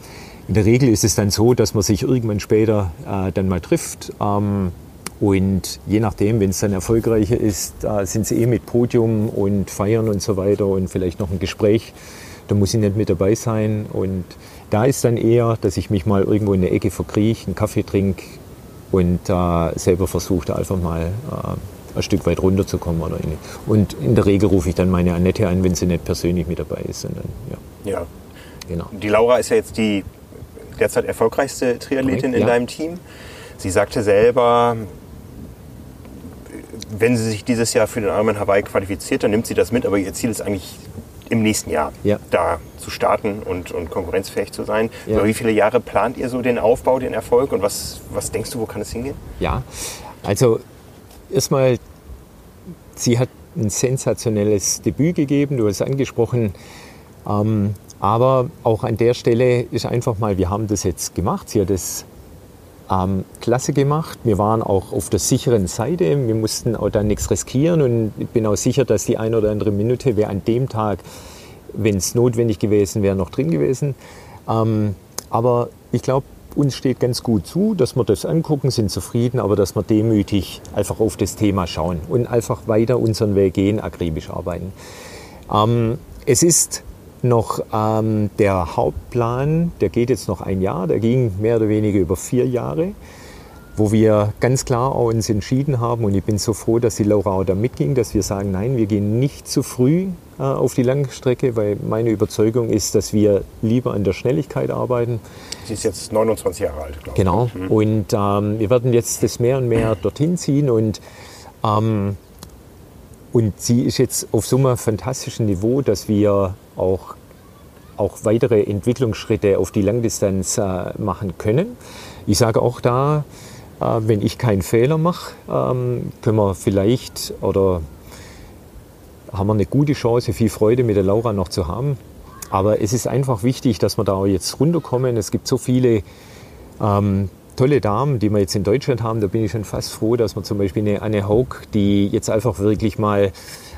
In der Regel ist es dann so, dass man sich irgendwann später äh, dann mal trifft. Und je nachdem, wenn es dann erfolgreicher ist, äh, sind sie eh mit Podium und Feiern und so weiter und vielleicht noch ein Gespräch da muss ich nicht mit dabei sein. Und da ist dann eher, dass ich mich mal irgendwo in der Ecke verkrieche, einen Kaffee trinke und äh, selber versuche, einfach mal äh, ein Stück weit runterzukommen. Oder in, und in der Regel rufe ich dann meine Annette an, wenn sie nicht persönlich mit dabei ist. Sondern, ja. ja. Genau. Die Laura ist ja jetzt die derzeit erfolgreichste Triathletin in ja. deinem Team. Sie sagte selber, wenn sie sich dieses Jahr für den Ironman Hawaii qualifiziert, dann nimmt sie das mit, aber ihr Ziel ist eigentlich im nächsten Jahr ja. da zu starten und, und konkurrenzfähig zu sein. Ja. Über wie viele Jahre plant ihr so den Aufbau, den Erfolg und was, was denkst du, wo kann es hingehen? Ja, also erstmal, sie hat ein sensationelles Debüt gegeben, du hast es angesprochen. Ähm, aber auch an der Stelle ist einfach mal, wir haben das jetzt gemacht. Sie hat es ähm, klasse gemacht. Wir waren auch auf der sicheren Seite. Wir mussten auch da nichts riskieren und ich bin auch sicher, dass die eine oder andere Minute wäre an dem Tag, wenn es notwendig gewesen wäre, noch drin gewesen. Ähm, aber ich glaube, uns steht ganz gut zu, dass wir das angucken, sind zufrieden, aber dass wir demütig einfach auf das Thema schauen und einfach weiter unseren Weg gehen, akribisch arbeiten. Ähm, es ist noch ähm, der Hauptplan, der geht jetzt noch ein Jahr, der ging mehr oder weniger über vier Jahre, wo wir ganz klar auch uns entschieden haben und ich bin so froh, dass die Laura auch da mitging, dass wir sagen, nein, wir gehen nicht zu früh äh, auf die Langstrecke, weil meine Überzeugung ist, dass wir lieber an der Schnelligkeit arbeiten. Sie ist jetzt 29 Jahre alt, glaube ich. Genau, mhm. und ähm, wir werden jetzt das mehr und mehr dorthin ziehen und ähm, und sie ist jetzt auf so einem fantastischen Niveau, dass wir auch, auch weitere Entwicklungsschritte auf die Langdistanz äh, machen können. Ich sage auch da, äh, wenn ich keinen Fehler mache, ähm, können wir vielleicht oder haben wir eine gute Chance, viel Freude mit der Laura noch zu haben. Aber es ist einfach wichtig, dass wir da jetzt runterkommen. Es gibt so viele ähm, tolle Damen, die wir jetzt in Deutschland haben. Da bin ich schon fast froh, dass wir zum Beispiel eine Anne Haug, die jetzt einfach wirklich mal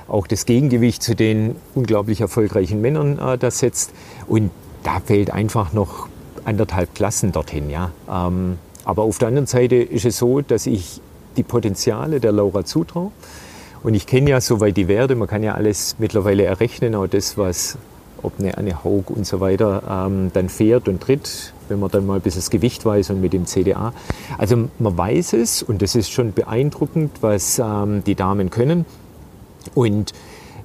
auch das Gegengewicht zu den unglaublich erfolgreichen Männern äh, da setzt. Und da fehlt einfach noch anderthalb Klassen dorthin. Ja. Ähm, aber auf der anderen Seite ist es so, dass ich die Potenziale der Laura zutraue. Und ich kenne ja soweit die Werte, man kann ja alles mittlerweile errechnen, auch das, was, ob eine Anne Haug und so weiter ähm, dann fährt und tritt, wenn man dann mal ein bisschen das Gewicht weiß und mit dem CDA. Also man weiß es und das ist schon beeindruckend, was ähm, die Damen können. Und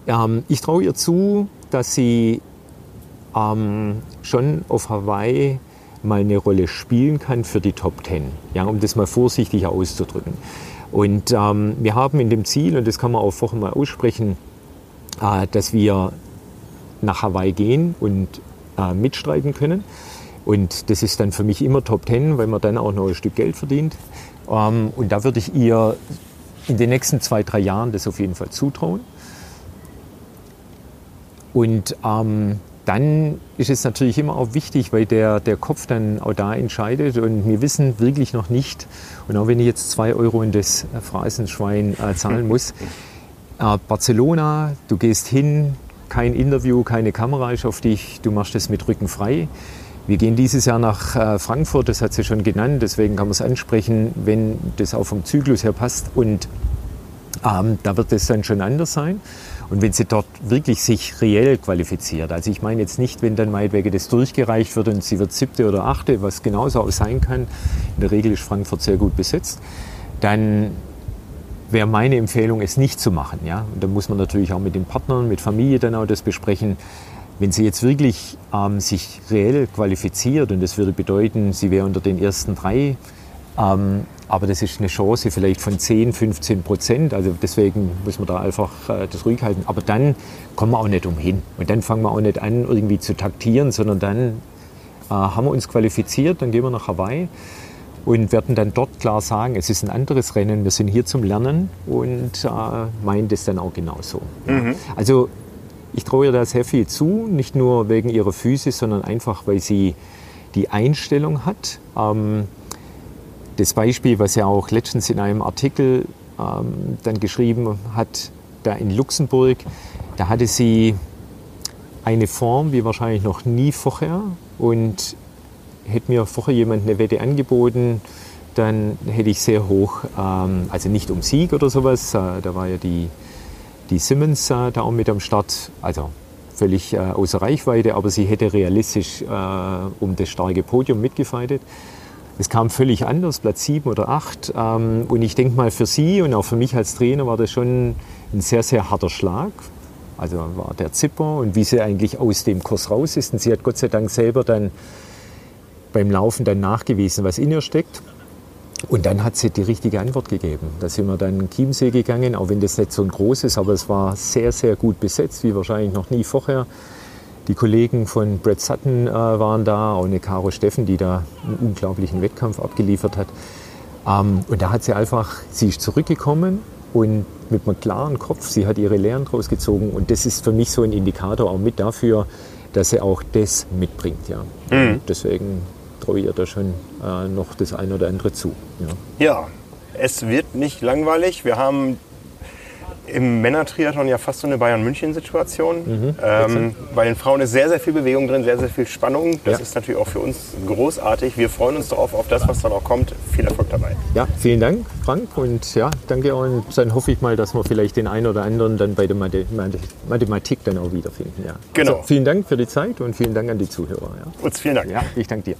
ähm, ich traue ihr zu, dass sie ähm, schon auf Hawaii mal eine Rolle spielen kann für die Top Ten, ja, um das mal vorsichtig auszudrücken. Und ähm, wir haben in dem Ziel, und das kann man auch vorher mal aussprechen, äh, dass wir nach Hawaii gehen und äh, mitstreiten können. Und das ist dann für mich immer Top Ten, weil man dann auch noch ein Stück Geld verdient. Ähm, und da würde ich ihr in den nächsten zwei, drei Jahren das auf jeden Fall zutrauen. Und ähm, dann ist es natürlich immer auch wichtig, weil der, der Kopf dann auch da entscheidet und wir wissen wirklich noch nicht, und auch wenn ich jetzt zwei Euro in das Phrasenschwein äh, zahlen muss, äh, Barcelona, du gehst hin, kein Interview, keine Kamera ist auf dich, du machst es mit Rücken frei. Wir gehen dieses Jahr nach äh, Frankfurt, das hat sie schon genannt, deswegen kann man es ansprechen, wenn das auch vom Zyklus her passt und ähm, da wird es dann schon anders sein. Und wenn sie dort wirklich sich reell qualifiziert, also ich meine jetzt nicht, wenn dann meinetwegen das durchgereicht wird und sie wird siebte oder achte, was genauso auch sein kann, in der Regel ist Frankfurt sehr gut besetzt, dann wäre meine Empfehlung, es nicht zu machen. Ja? Und da muss man natürlich auch mit den Partnern, mit Familie dann auch das besprechen. Wenn sie jetzt wirklich ähm, sich reell qualifiziert, und das würde bedeuten, sie wäre unter den ersten drei, ähm, aber das ist eine Chance vielleicht von 10, 15 Prozent. Also deswegen muss man da einfach äh, das ruhig halten. Aber dann kommen wir auch nicht umhin. Und dann fangen wir auch nicht an, irgendwie zu taktieren, sondern dann äh, haben wir uns qualifiziert, dann gehen wir nach Hawaii und werden dann dort klar sagen, es ist ein anderes Rennen, wir sind hier zum Lernen und äh, meinen das dann auch genauso. Mhm. Also ich traue ihr da sehr viel zu, nicht nur wegen ihrer Physis, sondern einfach, weil sie die Einstellung hat. Ähm, das Beispiel, was er auch letztens in einem Artikel ähm, dann geschrieben hat, da in Luxemburg, da hatte sie eine Form wie wahrscheinlich noch nie vorher und hätte mir vorher jemand eine Wette angeboten, dann hätte ich sehr hoch, ähm, also nicht um Sieg oder sowas, äh, da war ja die, die Simmons äh, da mit am Start, also völlig äh, außer Reichweite, aber sie hätte realistisch äh, um das starke Podium mitgefeitet. Es kam völlig anders, Platz sieben oder acht. Ähm, und ich denke mal, für Sie und auch für mich als Trainer war das schon ein sehr, sehr harter Schlag. Also war der Zipper und wie sie eigentlich aus dem Kurs raus ist. Und sie hat Gott sei Dank selber dann beim Laufen dann nachgewiesen, was in ihr steckt. Und dann hat sie die richtige Antwort gegeben. Da sind wir dann in Chiemsee gegangen, auch wenn das nicht so ein großes, aber es war sehr, sehr gut besetzt, wie wahrscheinlich noch nie vorher. Die Kollegen von Brett Sutton äh, waren da, auch eine Caro Steffen, die da einen unglaublichen Wettkampf abgeliefert hat. Ähm, und da hat sie einfach, sie ist zurückgekommen und mit einem klaren Kopf, sie hat ihre Lehren draus gezogen und das ist für mich so ein Indikator auch mit dafür, dass sie auch das mitbringt. Ja. Mhm. Deswegen traue ich ihr da schon äh, noch das eine oder andere zu. Ja. ja, es wird nicht langweilig. Wir haben im Männertriathlon ja fast so eine Bayern-München-Situation. Mhm. Ähm, bei den Frauen ist sehr, sehr viel Bewegung drin, sehr, sehr viel Spannung. Das ja. ist natürlich auch für uns großartig. Wir freuen uns darauf, auf das, was dann auch kommt. Viel Erfolg dabei. Ja, vielen Dank, Frank. Und ja, danke. Und dann hoffe ich mal, dass wir vielleicht den einen oder anderen dann bei der Mathematik dann auch wiederfinden. Ja. Genau. Also, vielen Dank für die Zeit und vielen Dank an die Zuhörer. Ja. Uns vielen Dank. Ja, ich danke dir.